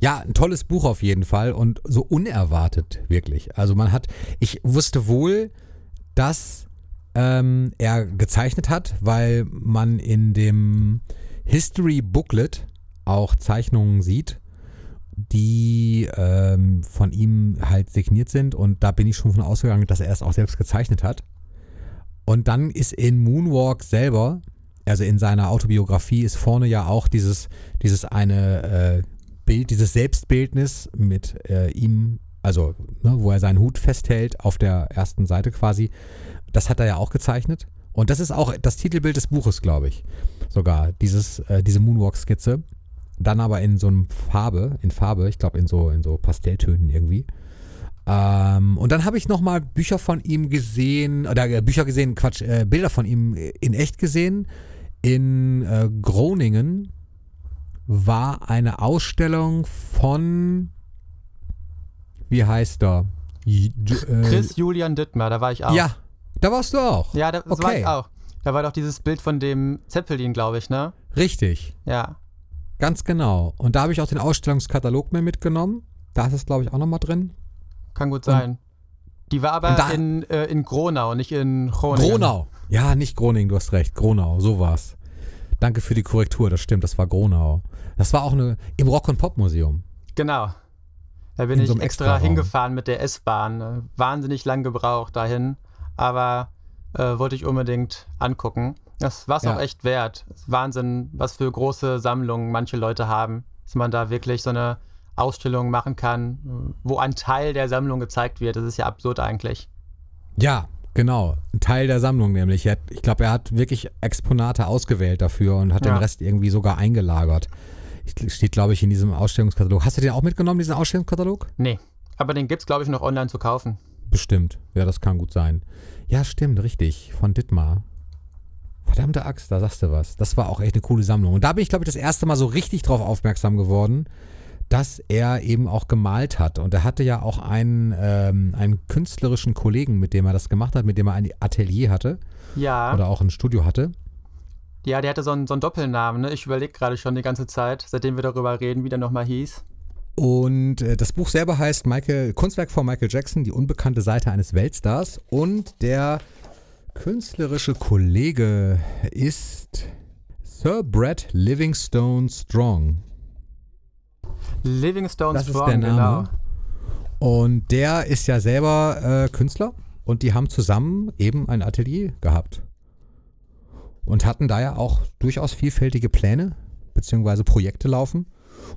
Ja, ein tolles Buch auf jeden Fall und so unerwartet, wirklich. Also man hat, ich wusste wohl, dass ähm, er gezeichnet hat, weil man in dem History Booklet auch Zeichnungen sieht, die ähm, von ihm halt signiert sind und da bin ich schon von ausgegangen, dass er es auch selbst gezeichnet hat. Und dann ist in Moonwalk selber also in seiner Autobiografie ist vorne ja auch dieses, dieses eine äh, Bild, dieses Selbstbildnis mit äh, ihm, also ne, wo er seinen Hut festhält auf der ersten Seite quasi. Das hat er ja auch gezeichnet. Und das ist auch das Titelbild des Buches, glaube ich. Sogar dieses, äh, diese Moonwalk-Skizze. Dann aber in so einem Farbe, in Farbe, ich glaube in so, in so Pastelltönen irgendwie. Ähm, und dann habe ich nochmal Bücher von ihm gesehen, oder äh, Bücher gesehen, Quatsch, äh, Bilder von ihm in echt gesehen. In äh, Groningen war eine Ausstellung von, wie heißt er? J- äh, Chris Julian Dittmer, da war ich auch. Ja, da warst du auch. Ja, da, das war Okay. ich auch. Da war doch dieses Bild von dem Zeppelin, glaube ich, ne? Richtig, Ja. Ganz genau. Und da habe ich auch den Ausstellungskatalog mir mitgenommen. Da ist es, glaube ich, auch nochmal drin. Kann gut sein. Die war aber und da- in, äh, in Gronau, nicht in Groningen. Gronau. Ja, nicht Groningen, du hast recht. Gronau, so war's. Danke für die Korrektur, das stimmt, das war Gronau. Das war auch eine, im Rock- und Pop-Museum. Genau. Da bin In ich so extra Extraraum. hingefahren mit der S-Bahn. Äh, Wahnsinnig lang gebraucht dahin. Aber äh, wollte ich unbedingt angucken. Das war es Ja. auch echt wert. Wahnsinn, was für große Sammlungen manche Leute haben. Dass man da wirklich so eine Ausstellung machen kann, wo ein Teil der Sammlung gezeigt wird. Das ist ja absurd eigentlich. Ja, genau. Ein Teil der Sammlung nämlich. Hat- Ich glaube, er hat wirklich Exponate ausgewählt dafür und hat Ja. den Rest irgendwie sogar eingelagert. Steht, glaube ich, in diesem Ausstellungskatalog. Hast du den auch mitgenommen, diesen Ausstellungskatalog? Nee. Aber den gibt es, glaube ich, noch online zu kaufen. Bestimmt. Ja, das kann gut sein. Ja, stimmt, richtig. Von Dittmar. Verdammte Axt, da sagst du was. Das war auch echt eine coole Sammlung. Und da bin ich, glaube ich, das erste Mal so richtig drauf aufmerksam geworden, dass er eben auch gemalt hat. Und er hatte ja auch einen, ähm, einen künstlerischen Kollegen, mit dem er das gemacht hat, mit dem er ein Atelier hatte Ja. oder auch ein Studio hatte. Ja, der hatte so einen, so einen Doppelnamen. Ne? Ich überlege gerade schon die ganze Zeit, seitdem wir darüber reden, wie der nochmal hieß. Und äh, das Buch selber heißt Michael, Kunstwerk von Michael Jackson, die unbekannte Seite eines Weltstars. Und der künstlerische Kollege ist Sir Brett Livingstone Strong. Livingstone Das ist Strong, der Name. genau. Und der ist ja selber äh, Künstler und die haben zusammen eben ein Atelier gehabt. Und hatten da ja auch durchaus vielfältige Pläne beziehungsweise Projekte laufen.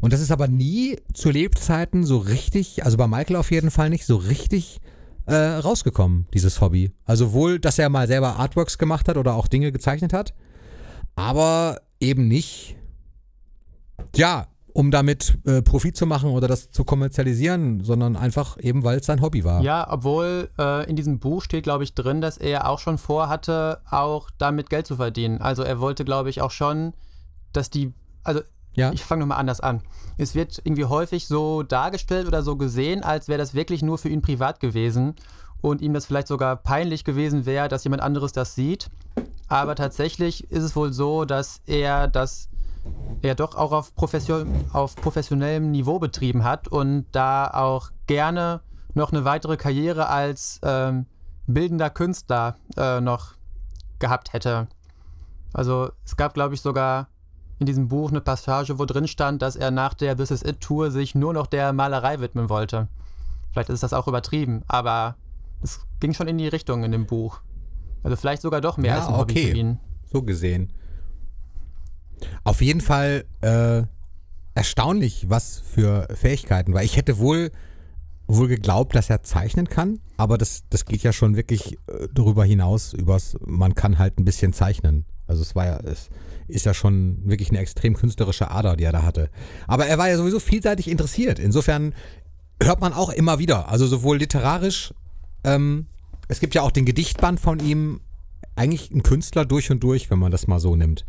Und das ist aber nie zu Lebzeiten so richtig, also bei Michael auf jeden Fall nicht, so richtig äh, rausgekommen, dieses Hobby. Also wohl, dass er mal selber Artworks gemacht hat oder auch Dinge gezeichnet hat, aber eben nicht. Ja, um damit äh, Profit zu machen oder das zu kommerzialisieren, sondern einfach eben, weil es sein Hobby war. Ja, obwohl äh, in diesem Buch steht, glaube ich, drin, dass er auch schon vorhatte, auch damit Geld zu verdienen. Also er wollte, glaube ich, auch schon, dass die, also Ja. ich fange nochmal anders an. Es wird irgendwie häufig so dargestellt oder so gesehen, als wäre das wirklich nur für ihn privat gewesen und ihm das vielleicht sogar peinlich gewesen wäre, dass jemand anderes das sieht. Aber tatsächlich ist es wohl so, dass er das er doch auch auf, Profession, auf professionellem Niveau betrieben hat und da auch gerne noch eine weitere Karriere als ähm, bildender Künstler äh, noch gehabt hätte. Also es gab, glaube ich, sogar in diesem Buch eine Passage, wo drin stand, dass er nach der This Is It Tour sich nur noch der Malerei widmen wollte. Vielleicht ist das auch übertrieben, aber es ging schon in die Richtung in dem Buch. Also vielleicht sogar doch mehr Ja, als ein Hobby okay. für ihn. So gesehen. Auf jeden Fall äh, erstaunlich, was für Fähigkeiten, weil ich hätte wohl, wohl geglaubt, dass er zeichnen kann, aber das, das geht ja schon wirklich äh, darüber hinaus, übers, man kann halt ein bisschen zeichnen. Also es war ja, es ist ja schon wirklich eine extrem künstlerische Ader, die er da hatte. Aber er war ja sowieso vielseitig interessiert. Insofern hört man auch immer wieder, also sowohl literarisch, ähm, es gibt ja auch den Gedichtband von ihm, eigentlich ein Künstler durch und durch, wenn man das mal so nimmt.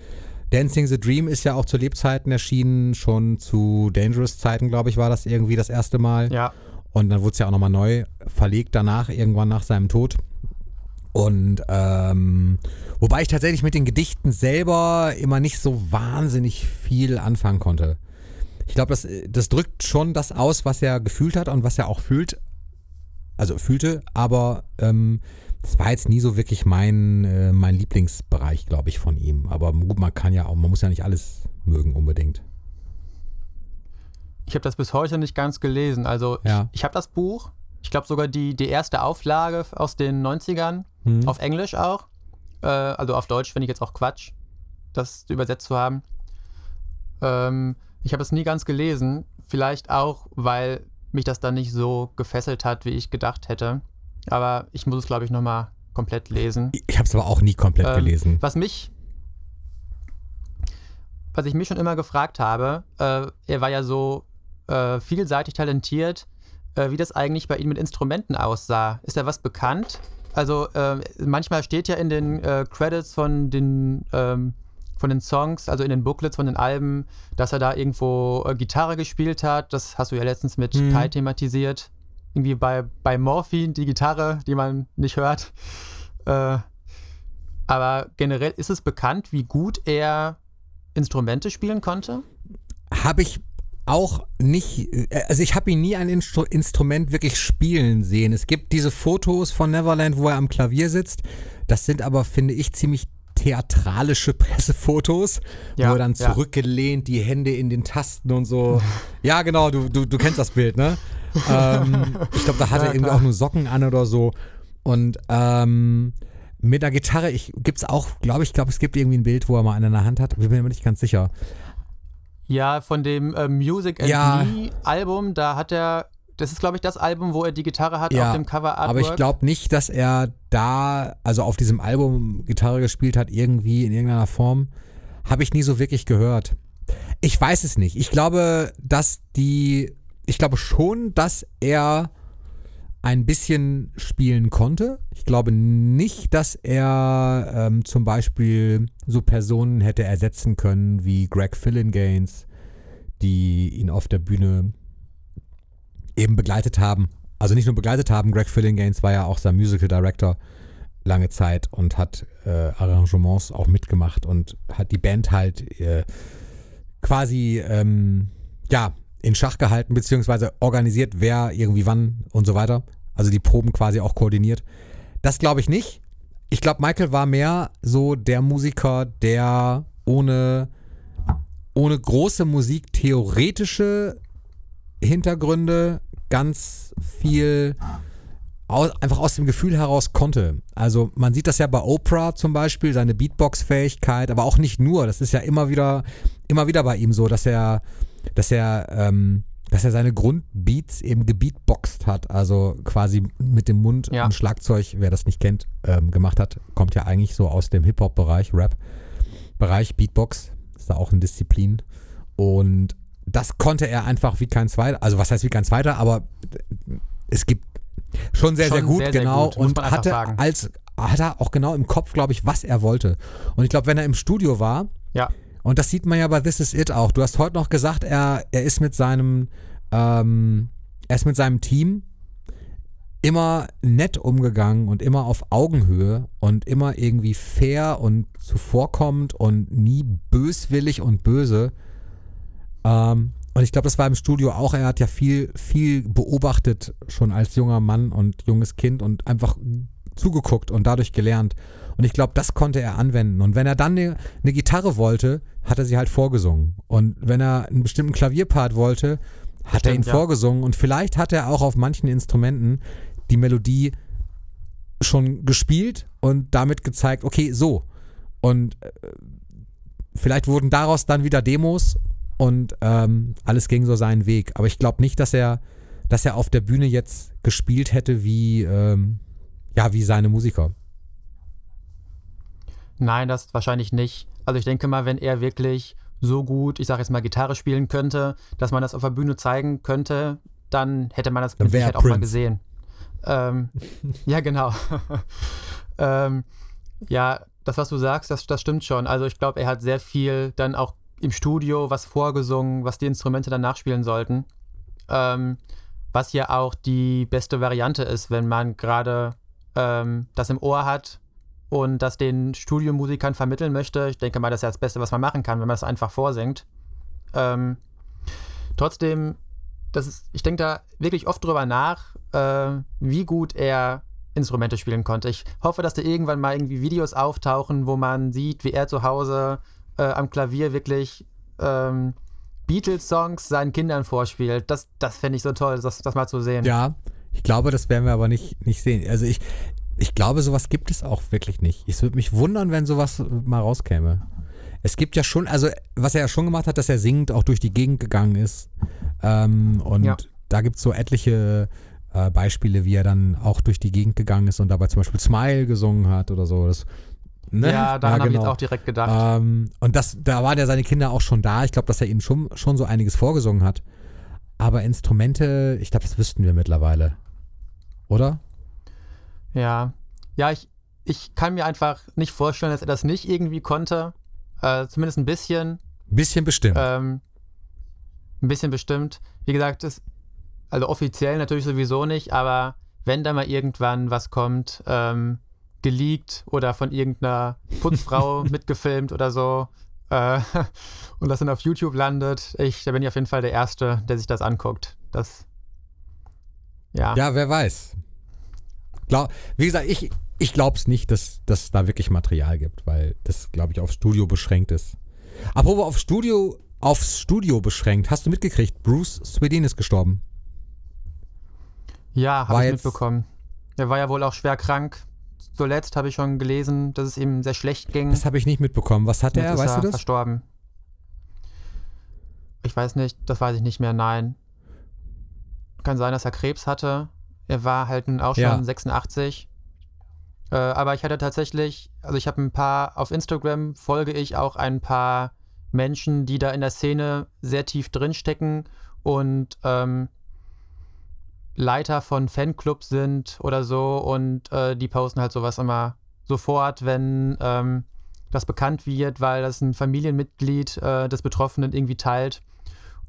Dancing the Dream ist ja auch zu Lebzeiten erschienen, schon zu Dangerous Zeiten, glaube ich, war das irgendwie das erste Mal. Ja, Und dann wurde es ja auch nochmal neu verlegt danach, irgendwann nach seinem Tod. Und ähm, wobei ich tatsächlich mit den Gedichten selber immer nicht so wahnsinnig viel anfangen konnte. Ich glaube, das, das drückt schon das aus, was er gefühlt hat und was er auch fühlt. Also fühlte, aber ähm, das war jetzt nie so wirklich mein, äh, mein Lieblingsbereich, glaube ich, von ihm. Aber gut, man kann ja auch, man muss ja nicht alles mögen unbedingt. Ich habe das bis heute nicht ganz gelesen. Also Ja. ich, ich habe das Buch. Ich glaube sogar die, die erste Auflage aus den 90ern. Mhm. Auf Englisch auch. Äh, also auf Deutsch finde ich jetzt auch Quatsch, das übersetzt zu haben. Ähm, ich habe es nie ganz gelesen. Vielleicht auch, weil mich das dann nicht so gefesselt hat, wie ich gedacht hätte. Aber ich muss es, glaube ich, nochmal komplett lesen. Ich habe es aber auch nie komplett Ähm, gelesen. Was mich, was ich mich schon immer gefragt habe, äh, er war ja so äh, vielseitig talentiert, äh, wie das eigentlich bei ihm mit Instrumenten aussah. Ist da was bekannt? Also äh, manchmal steht ja in den äh, Credits von den ähm, von den Songs, also in den Booklets von den Alben, dass er da irgendwo äh, Gitarre gespielt hat. Das hast du ja letztens mit Mhm. Kai thematisiert. Irgendwie bei, bei Morphin, die Gitarre, die man nicht hört. Äh, aber generell ist es bekannt, wie gut er Instrumente spielen konnte? Habe ich auch nicht, äh, also ich habe ihn nie ein Instru Instrument wirklich spielen sehen. Es gibt diese Fotos von Neverland, wo er am Klavier sitzt. Das sind aber, finde ich, ziemlich theatralische Pressefotos, Ja, wo er dann ja. zurückgelehnt, die Hände in den Tasten und so. ja, genau, du, du, du kennst das Bild, ne? ähm, ich glaube, da hat Ja, er irgendwie auch nur Socken an oder so. Und ähm, mit der Gitarre, ich gibt's auch, glaube ich, glaube es gibt irgendwie ein Bild, wo er mal eine in der Hand hat. Ich bin mir nicht ganz sicher. Ja, von dem äh, Music and Ja. Me Album, da hat er, das ist glaube ich das Album, wo er die Gitarre hat Ja, auf dem Cover Artwork. Aber ich glaube nicht, dass er da, also auf diesem Album Gitarre gespielt hat, irgendwie in irgendeiner Form. Habe ich nie so wirklich gehört. Ich weiß es nicht. Ich glaube, dass die, ich glaube schon, dass er ein bisschen spielen konnte. Ich glaube nicht, dass er ähm, zum Beispiel so Personen hätte ersetzen können wie Greg Fillinganes, die ihn auf der Bühne eben begleitet haben. Also nicht nur begleitet haben, Greg Fillinganes war ja auch sein Musical Director lange Zeit und hat äh, Arrangements auch mitgemacht und hat die Band halt äh, quasi ähm, ja in Schach gehalten beziehungsweise organisiert, wer irgendwie wann und so weiter. Also die Proben quasi auch koordiniert. Das glaube ich nicht. Ich glaube, Michael war mehr so der Musiker, der ohne, ohne große musiktheoretische Hintergründe ganz viel aus, einfach aus dem Gefühl heraus konnte. Also man sieht das ja bei Oprah zum Beispiel, seine Beatbox-Fähigkeit, aber auch nicht nur. Das ist ja immer wieder, immer wieder bei ihm so, dass er, dass er, ähm, dass er seine Grundbeats eben gebeatboxt hat, also quasi mit dem Mund Ja. ein Schlagzeug, wer das nicht kennt, ähm, gemacht hat, kommt ja eigentlich so aus dem Hip-Hop-Bereich, Rap-Bereich, Beatbox, ist da auch eine Disziplin. Und das konnte er einfach wie kein zweiter. Also was heißt wie kein zweiter, aber es gibt schon sehr, Schon sehr gut, sehr, sehr genau. gut, muss und hatte sagen. als hat er auch genau im Kopf, glaube ich, was er wollte. Und ich glaube, wenn er im Studio war, Ja. Und das sieht man ja bei This Is It auch. Du hast heute noch gesagt, er, er ist mit seinem, ähm, er ist mit seinem Team immer nett umgegangen und immer auf Augenhöhe und immer irgendwie fair und zuvorkommend und nie böswillig und böse. Ähm, und ich glaube, das war im Studio auch. Er hat ja viel, viel beobachtet schon als junger Mann und junges Kind und einfach zugeguckt und dadurch gelernt. Und ich glaube, das konnte er anwenden. Und wenn er dann eine, eine Gitarre wollte, hat er sie halt vorgesungen. Und wenn er einen bestimmten Klavierpart wollte, hat er ihn Stimmt, ja. vorgesungen. Und vielleicht hat er auch auf manchen Instrumenten die Melodie schon gespielt und damit gezeigt, okay, so. Und äh, vielleicht wurden daraus dann wieder Demos und ähm, alles ging so seinen Weg. Aber ich glaube nicht, dass er, dass er auf der Bühne jetzt gespielt hätte wie, ähm, ja, wie seine Musiker. Nein, das wahrscheinlich nicht. Also ich denke mal, wenn er wirklich so gut, ich sage jetzt mal, Gitarre spielen könnte, dass man das auf der Bühne zeigen könnte, dann hätte man das mit er Sicherheit auch mal gesehen. Ähm, ja, genau. ähm, ja, das, was du sagst, das, das stimmt schon. Also ich glaube, er hat sehr viel dann auch im Studio was vorgesungen, was die Instrumente dann nachspielen sollten. Ähm, was ja auch die beste Variante ist, wenn man gerade ähm, das im Ohr hat und das den Studiomusikern vermitteln möchte. Ich denke mal, das ist ja das Beste, was man machen kann, wenn man das einfach vorsingt. Ähm, trotzdem, das ist, ich denke da wirklich oft drüber nach, äh, wie gut er Instrumente spielen konnte. Ich hoffe, dass da irgendwann mal irgendwie Videos auftauchen, wo man sieht, wie er zu Hause äh, am Klavier wirklich ähm, Beatles-Songs seinen Kindern vorspielt. Das, das fände ich so toll, das, das mal zu sehen. Ja, ich glaube, das werden wir aber nicht, nicht sehen. Also ich, ich glaube, sowas gibt es auch wirklich nicht. Es würde mich wundern, wenn sowas mal rauskäme. Es gibt ja schon, also was er ja schon gemacht hat, dass er singend auch durch die Gegend gegangen ist. Ähm, und Ja. da gibt es so etliche äh, Beispiele, wie er dann auch durch die Gegend gegangen ist und dabei zum Beispiel Smile gesungen hat oder so. Das, ne? Ja, daran habe ich genau. jetzt auch direkt gedacht. Ähm, und das, da waren ja seine Kinder auch schon da. Ich glaube, dass er ihnen schon, schon so einiges vorgesungen hat. Aber Instrumente, ich glaube, das wüssten wir mittlerweile. Oder? Ja, ja, ich, ich kann mir einfach nicht vorstellen, dass er das nicht irgendwie konnte. Äh, zumindest ein bisschen. Bisschen bestimmt. Ähm, ein bisschen bestimmt. Wie gesagt, das, also offiziell natürlich sowieso nicht, aber wenn da mal irgendwann was kommt, ähm, geleakt oder von irgendeiner Putzfrau mitgefilmt oder so äh, und das dann auf YouTube landet, ich, da bin ich auf jeden Fall der Erste, der sich das anguckt. Das, ja. ja, wer weiß. Glaub, wie gesagt, ich, ich glaube es nicht, dass dass da wirklich Material gibt, weil das, glaube ich, aufs Studio beschränkt ist. Apropos auf Studio, aufs Studio beschränkt, hast du mitgekriegt, Bruce Swedin ist gestorben. Ja, habe ich mitbekommen. Er war ja wohl auch schwer krank. Zuletzt habe ich schon gelesen, dass es ihm sehr schlecht ging. Das habe ich nicht mitbekommen. Was Jetzt er, weißt er du das? verstorben. Ich weiß nicht, das weiß ich nicht mehr, nein. Kann sein, dass er Krebs hatte. Er war halt nun auch schon Ja. 86. Äh, aber ich hatte tatsächlich, also ich habe ein paar, auf Instagram folge ich auch ein paar Menschen, die da in der Szene sehr tief drinstecken und ähm, Leiter von Fanclubs sind oder so und äh, die posten halt sowas immer sofort, wenn ähm, das bekannt wird, weil das ein Familienmitglied äh, des Betroffenen irgendwie teilt.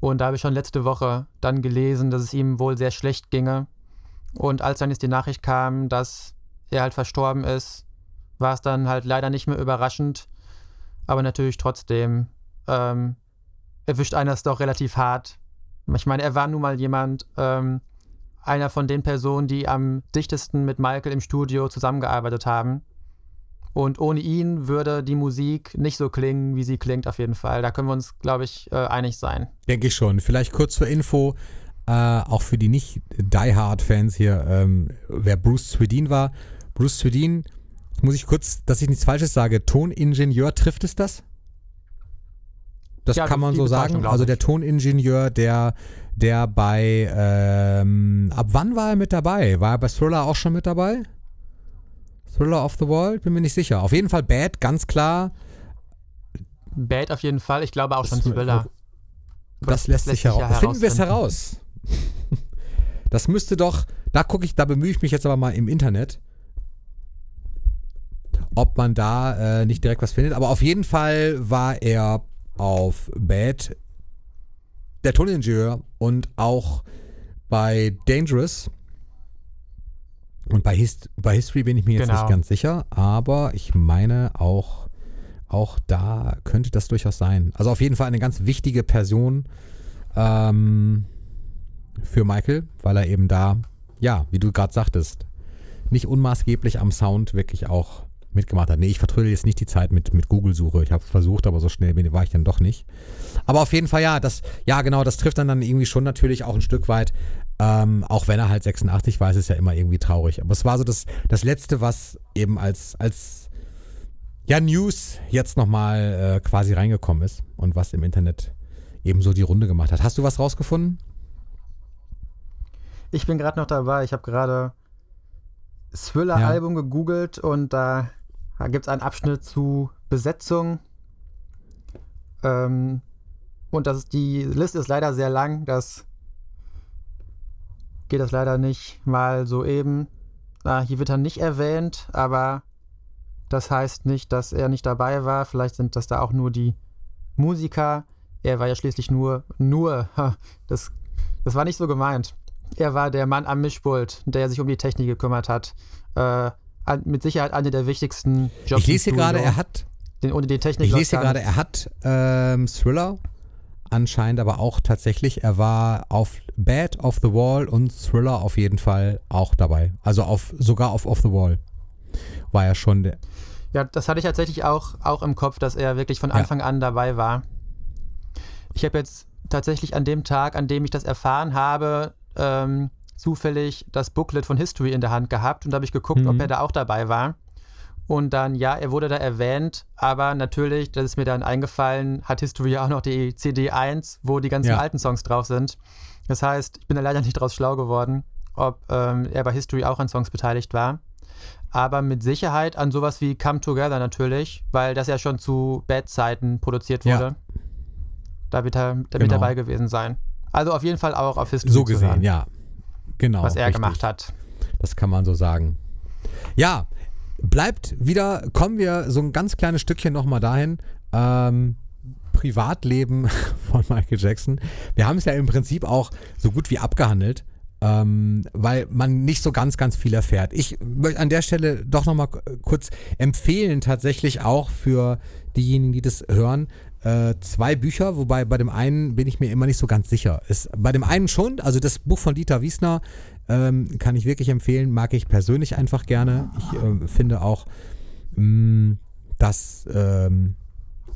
Und da habe ich schon letzte Woche dann gelesen, dass es ihm wohl sehr schlecht ginge. Und als dann jetzt die Nachricht kam, dass er halt verstorben ist, war es dann halt leider nicht mehr überraschend. Aber natürlich trotzdem ähm, erwischt einer es doch relativ hart. Ich meine, er war nun mal jemand, ähm, einer von den Personen, die am dichtesten mit Michael im Studio zusammengearbeitet haben. Und ohne ihn würde die Musik nicht so klingen, wie sie klingt, auf jeden Fall. Da können wir uns, glaube ich, äh, einig sein. Denke ich schon. Vielleicht kurz zur Info, äh, auch für die nicht Die Hard-Fans hier, ähm, wer Bruce Swedin war. Bruce Swedin, muss ich kurz, dass ich nichts Falsches sage, Toningenieur, trifft es das? Das Ja, kann das man so sagen. Also der Toningenieur, der, der bei, ähm, ab wann war er mit dabei? War er bei Thriller auch schon mit dabei? Thriller of the World? Bin mir nicht sicher. Auf jeden Fall Bad, ganz klar. Bad auf jeden Fall. Ich glaube auch schon Das- Thriller. Das, lässt sich heraus. ja Finden wir es herausfinden. heraus. Das müsste doch, da gucke ich, da bemühe ich mich jetzt aber mal im Internet, ob man da äh, nicht direkt was findet. Aber auf jeden Fall war er auf Bad der Toningenieur und auch bei Dangerous. Und bei, Hist bei History bin ich mir jetzt Genau. nicht ganz sicher, aber ich meine auch, auch da könnte das durchaus sein. Also auf jeden Fall eine ganz wichtige Person ähm, für Michael, weil er eben da, ja, wie du gerade sagtest, nicht unmaßgeblich am Sound wirklich auch mitgemacht hat. Nee, ich vertrödel jetzt nicht die Zeit mit, mit Google-Suche. Ich habe versucht, aber so schnell bin, war ich dann doch nicht. Aber auf jeden Fall, ja, das, ja, genau, das trifft dann, dann irgendwie schon natürlich auch ein Stück weit. Ähm, auch wenn er halt 86 war, ist es ja immer irgendwie traurig. Aber es war so das, das Letzte, was eben als, als ja, News jetzt nochmal äh, quasi reingekommen ist und was im Internet eben so die Runde gemacht hat. Hast du was rausgefunden? Ich bin gerade noch dabei. Ich habe gerade Thriller-Album gegoogelt und da, gibt es einen Abschnitt zu Besetzung. Ähm, und das, die Liste ist leider sehr lang. Das geht das leider nicht mal so eben. Ah, hier wird er nicht erwähnt, aber das heißt nicht, dass er nicht dabei war. Vielleicht sind das da auch nur die Musiker. Er war ja schließlich nur, nur, das, das war nicht so gemeint. Er war der Mann am Mischpult, der sich um die Technik gekümmert hat. Äh, an, mit Sicherheit eine der wichtigsten Jobs ich lese hier gerade, er hat Den, ohne die Technik Ich lese hier gerade, er hat ähm, Thriller anscheinend, aber auch tatsächlich, er war auf Bad of the Wall und Thriller auf jeden Fall auch dabei. Also auf sogar auf Off the Wall war er schon der. Ja, das hatte ich tatsächlich auch, auch im Kopf, dass er wirklich von Ja. Anfang an dabei war. Ich habe jetzt tatsächlich an dem Tag, an dem ich das erfahren habe, ähm, zufällig das Booklet von History in der Hand gehabt und da habe ich geguckt, Mhm. ob er da auch dabei war. Und dann, ja, er wurde da erwähnt, aber natürlich, das ist mir dann eingefallen, hat History auch noch die CD 1, wo die ganzen Ja. alten Songs drauf sind. Das heißt, ich bin da leider nicht draus schlau geworden, ob ähm, er bei History auch an Songs beteiligt war. Aber mit Sicherheit an sowas wie Come Together natürlich, weil das ja schon zu Bad-Zeiten produziert Ja. wurde. Da wird er da Genau. dabei gewesen sein. Also auf jeden Fall auch auf History So gesehen, hören, ja. Genau. was er richtig. gemacht hat. Das kann man so sagen. Ja, bleibt wieder, kommen wir so ein ganz kleines Stückchen nochmal dahin. Ähm, Privatleben von Michael Jackson. Wir haben es ja im Prinzip auch so gut wie abgehandelt, ähm, weil man nicht so ganz, ganz viel erfährt. Ich möchte an der Stelle doch nochmal kurz empfehlen, tatsächlich auch für diejenigen, die das hören, äh, zwei Bücher, wobei bei dem einen bin ich mir immer nicht so ganz sicher. Es, bei dem einen schon, also das Buch von Dieter Wiesner ähm, kann ich wirklich empfehlen, mag ich persönlich einfach gerne. Ich ähm, finde auch, mh, dass, ähm,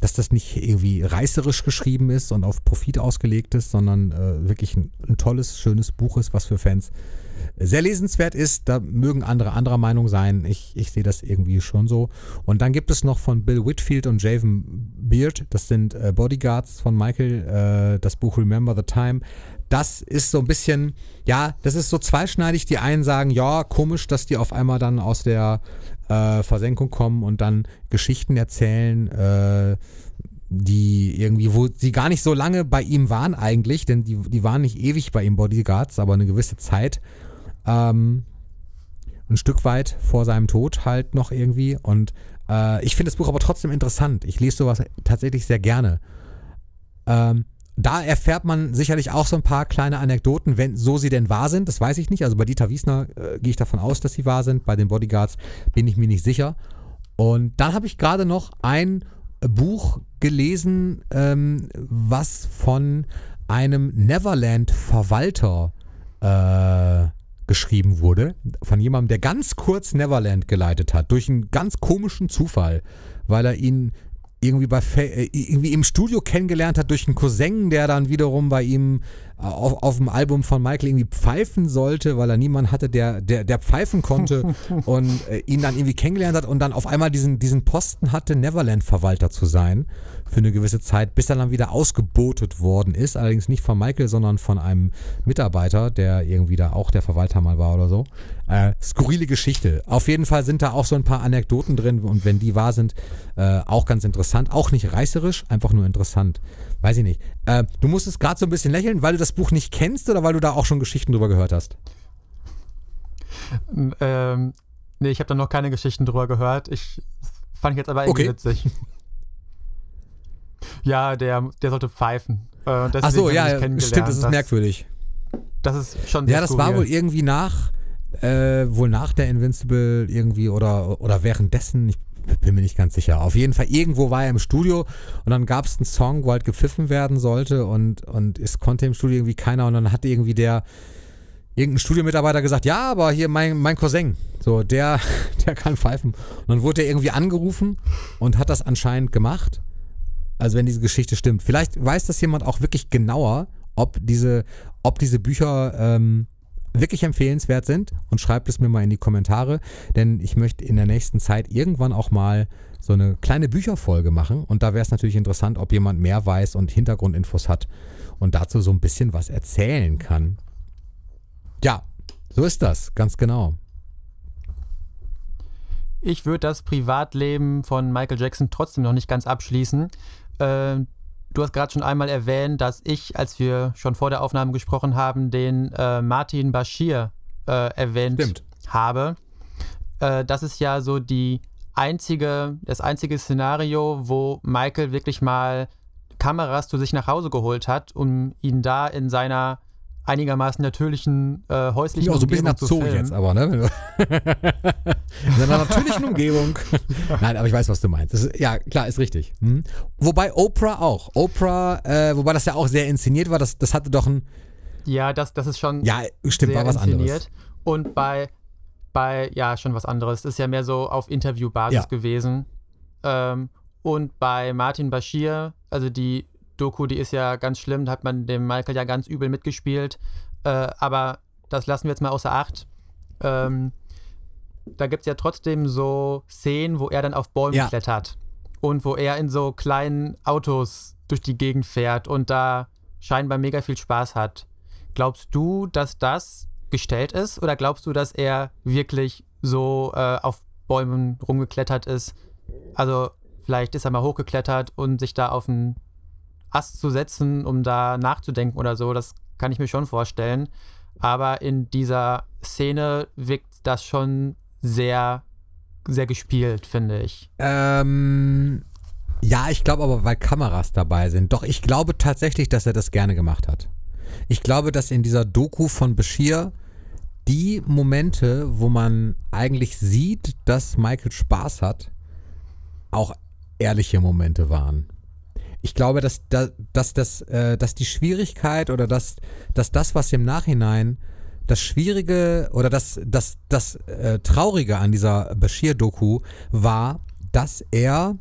dass das nicht irgendwie reißerisch geschrieben ist und auf Profit ausgelegt ist, sondern äh, wirklich ein, ein tolles, schönes Buch ist, was für Fans sehr lesenswert ist. Da mögen andere anderer Meinung sein. Ich, ich sehe das irgendwie schon so. Und dann gibt es noch von Bill Whitfield und Javen Beard, das sind äh, Bodyguards von Michael, äh, das Buch Remember the Time. Das ist so ein bisschen, ja, das ist so zweischneidig. Die einen sagen, ja, komisch, dass die auf einmal dann aus der äh, Versenkung kommen und dann Geschichten erzählen, äh, die irgendwie, wo sie gar nicht so lange bei ihm waren eigentlich, denn die, die waren nicht ewig bei ihm Bodyguards, aber eine gewisse Zeit. Ähm, ein Stück weit vor seinem Tod halt noch irgendwie. Und äh, ich finde das Buch aber trotzdem interessant. Ich lese sowas tatsächlich sehr gerne. Ähm, da erfährt man sicherlich auch so ein paar kleine Anekdoten, wenn so sie denn wahr sind. Das weiß ich nicht. Also bei Dieter Wiesner äh, gehe ich davon aus, dass sie wahr sind. Bei den Bodyguards bin ich mir nicht sicher. Und dann habe ich gerade noch ein Buch gelesen, ähm, was von einem Neverland-Verwalter äh, geschrieben wurde. Von jemandem, der ganz kurz Neverland geleitet hat. Durch einen ganz komischen Zufall. Weil er ihn irgendwie, bei, äh, irgendwie im Studio kennengelernt hat durch einen Cousin, der dann wiederum bei ihm auf, auf dem Album von Michael irgendwie pfeifen sollte, weil er niemanden hatte, der, der, der pfeifen konnte und äh, ihn dann irgendwie kennengelernt hat und dann auf einmal diesen, diesen Posten hatte, Neverland-Verwalter zu sein für eine gewisse Zeit, bis er dann wieder ausgebotet worden ist. Allerdings nicht von Michael, sondern von einem Mitarbeiter, der irgendwie da auch der Verwalter mal war oder so. Äh, skurrile Geschichte. Auf jeden Fall sind da auch so ein paar Anekdoten drin und wenn die wahr sind, äh, auch ganz interessant. Auch nicht reißerisch, einfach nur interessant. Weiß ich nicht. Äh, du musstest gerade so ein bisschen lächeln, weil du das Buch nicht kennst oder weil du da auch schon Geschichten drüber gehört hast? Ähm, nee, ich habe da noch keine Geschichten drüber gehört. Ich fand ich jetzt aber irgendwie Okay. witzig. Ja, der, der sollte pfeifen. Äh, Ach so, ja, stimmt, das ist merkwürdig. Das ist schon sehr Ja, das war skurril. wohl irgendwie nach, äh, wohl nach der Invincible irgendwie oder, oder währenddessen, ich bin mir nicht ganz sicher. Auf jeden Fall, irgendwo war er im Studio und dann gab es einen Song, wo halt gepfiffen werden sollte und, und es konnte im Studio irgendwie keiner und dann hatte irgendwie der, irgendein Studiomitarbeiter gesagt, ja, aber hier mein, mein Cousin, so, der, der kann pfeifen. Und dann wurde er irgendwie angerufen und hat das anscheinend gemacht. Also wenn diese Geschichte stimmt. Vielleicht weiß das jemand auch wirklich genauer, ob diese, ob diese Bücher ähm, wirklich empfehlenswert sind und schreibt es mir mal in die Kommentare, denn ich möchte in der nächsten Zeit irgendwann auch mal so eine kleine Bücherfolge machen und da wäre es natürlich interessant, ob jemand mehr weiß und Hintergrundinfos hat und dazu so ein bisschen was erzählen kann. Ja, so ist das, ganz genau. Ich würde das Privatleben von Michael Jackson trotzdem noch nicht ganz abschließen. Äh, du hast gerade schon einmal erwähnt, dass ich, als wir schon vor der Aufnahme gesprochen haben, den äh, Martin Bashir äh, erwähnt Stimmt. habe. Äh, das ist ja so die einzige, das einzige Szenario, wo Michael wirklich mal Kameras zu sich nach Hause geholt hat, um ihn da in seiner einigermaßen natürlichen äh, häuslichen Ja, so ein bisschen Umgebung nach Zoo jetzt, aber, ne? In einer natürlichen Umgebung. Nein, aber ich weiß, was du meinst. Das ist, ja, klar, ist richtig. Mhm. Wobei Oprah auch. Oprah, äh, wobei das ja auch sehr inszeniert war, das, das hatte doch ein. Ja, das, das ist schon Ja, stimmt, war was inszeniert. anderes. Und bei, bei, ja, schon was anderes. Ist ja mehr so auf Interviewbasis Ja. gewesen. Ähm, und bei Martin Bashir, also die Doku, die ist ja ganz schlimm, da hat man dem Michael ja ganz übel mitgespielt. Äh, aber das lassen wir jetzt mal außer Acht. Ähm, da gibt es ja trotzdem so Szenen, wo er dann auf Bäume Ja. klettert. Und wo er in so kleinen Autos durch die Gegend fährt und da scheinbar mega viel Spaß hat. Glaubst du, dass das gestellt ist oder glaubst du, dass er wirklich so äh, auf Bäumen rumgeklettert ist? Also vielleicht ist er mal hochgeklettert und sich da auf einen Ast zu setzen, um da nachzudenken oder so, das kann ich mir schon vorstellen. Aber in dieser Szene wirkt das schon sehr, sehr gespielt, finde ich. Ähm, ja, ich glaube aber, weil Kameras dabei sind. Doch ich glaube tatsächlich, dass er das gerne gemacht hat. Ich glaube, dass in dieser Doku von Bashir die Momente, wo man eigentlich sieht, dass Michael Spaß hat, auch ehrliche Momente waren. Ich glaube, dass, dass, dass, das, äh, dass die Schwierigkeit oder dass, dass das, was im Nachhinein das Schwierige oder das, das, das äh, Traurige an dieser Bashir-Doku war, dass er,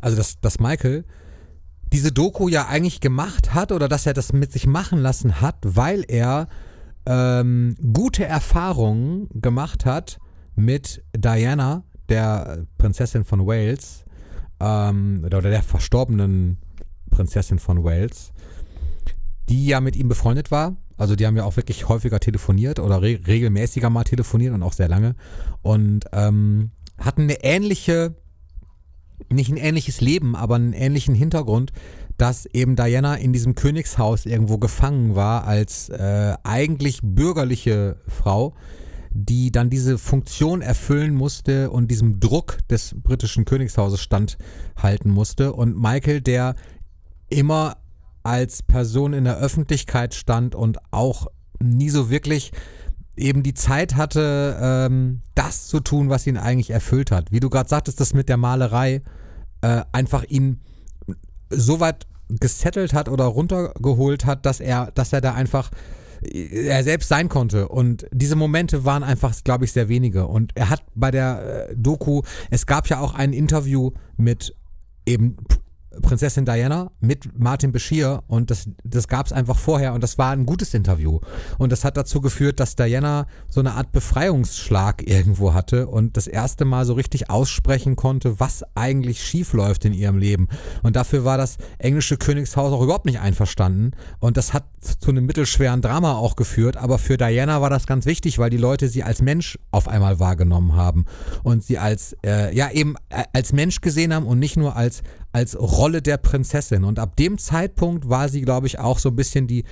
also dass, dass Michael diese Doku ja eigentlich gemacht hat oder dass er das mit sich machen lassen hat, weil er ähm, gute Erfahrungen gemacht hat mit Diana, der Prinzessin von Wales, ähm, oder der verstorbenen Prinzessin von Wales, die ja mit ihm befreundet war. Also die haben ja auch wirklich häufiger telefoniert oder re regelmäßiger mal telefoniert und auch sehr lange. Und ähm, hatten eine ähnliche, nicht ein ähnliches Leben, aber einen ähnlichen Hintergrund, dass eben Diana in diesem Königshaus irgendwo gefangen war als äh, eigentlich bürgerliche Frau, die dann diese Funktion erfüllen musste und diesem Druck des britischen Königshauses standhalten musste. Und Michael, der immer als Person in der Öffentlichkeit stand und auch nie so wirklich eben die Zeit hatte, ähm, das zu tun, was ihn eigentlich erfüllt hat. Wie du gerade sagtest, das mit der Malerei äh, einfach ihn so weit gesettelt hat oder runtergeholt hat, dass er, dass er da einfach er selbst sein konnte. Und diese Momente waren einfach, glaube ich, sehr wenige. Und er hat bei der äh, Doku, es gab ja auch ein Interview mit eben Prinzessin Diana mit Martin Bashir und das, das gab es einfach vorher und das war ein gutes Interview. Und das hat dazu geführt, dass Diana so eine Art Befreiungsschlag irgendwo hatte und das erste Mal so richtig aussprechen konnte, was eigentlich schief läuft in ihrem Leben. Und dafür war das englische Königshaus auch überhaupt nicht einverstanden. Und das hat zu einem mittelschweren Drama auch geführt. Aber für Diana war das ganz wichtig, weil die Leute sie als Mensch auf einmal wahrgenommen haben und sie als, äh, ja, eben äh, als Mensch gesehen haben und nicht nur als als Rolle der Prinzessin. Und ab dem Zeitpunkt war sie, glaube ich, auch so ein bisschen die,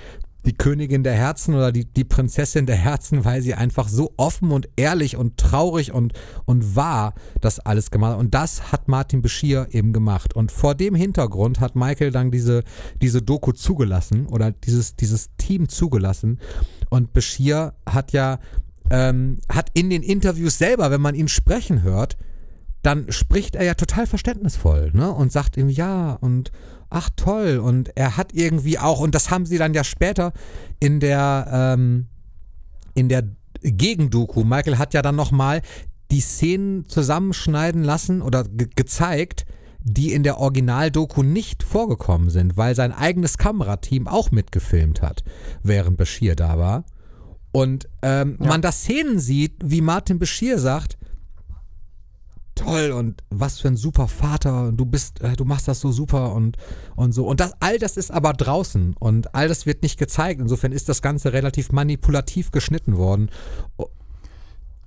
die Königin der Herzen oder die, die Prinzessin der Herzen, weil sie einfach so offen und ehrlich und traurig und, und wahr das alles gemacht hat. Und das hat Martin Beschir eben gemacht. Und vor dem Hintergrund hat Michael dann diese, diese Doku zugelassen oder dieses, dieses Team zugelassen. Und Beschir hat ja, ähm, hat in den Interviews selber, wenn man ihn sprechen hört, dann spricht er ja total verständnisvoll, ne? Und sagt ihm ja und ach toll. Und er hat irgendwie auch, und das haben sie dann ja später in der, ähm, in der Gegendoku, Michael hat ja dann nochmal die Szenen zusammenschneiden lassen oder ge gezeigt, die in der Originaldoku nicht vorgekommen sind, weil sein eigenes Kamerateam auch mitgefilmt hat, während Bashir da war. Und ähm, ja. man da Szenen sieht, wie Martin Bashir sagt, toll und was für ein super Vater und du bist, äh, du machst das so super und, und so. Und das, all das ist aber draußen und all das wird nicht gezeigt. Insofern ist das Ganze relativ manipulativ geschnitten worden.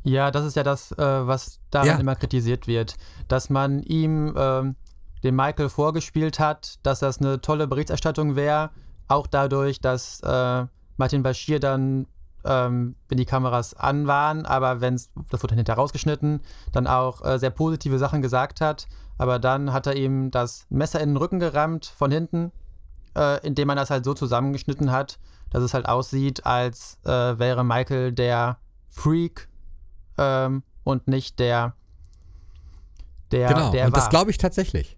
Ja, das ist ja das, äh, was daran ja. immer kritisiert wird, dass man ihm ähm, den Michael vorgespielt hat, dass das eine tolle Berichterstattung wäre, auch dadurch, dass äh, Martin Bashir dann ähm, wenn die Kameras an waren, aber wenn es, das wurde dann hinterher rausgeschnitten, dann auch äh, sehr positive Sachen gesagt hat. Aber dann hat er ihm das Messer in den Rücken gerammt von hinten, äh, indem man das halt so zusammengeschnitten hat, dass es halt aussieht, als äh, wäre Michael der Freak ähm, und nicht der, der, genau, der und war. das glaube ich tatsächlich.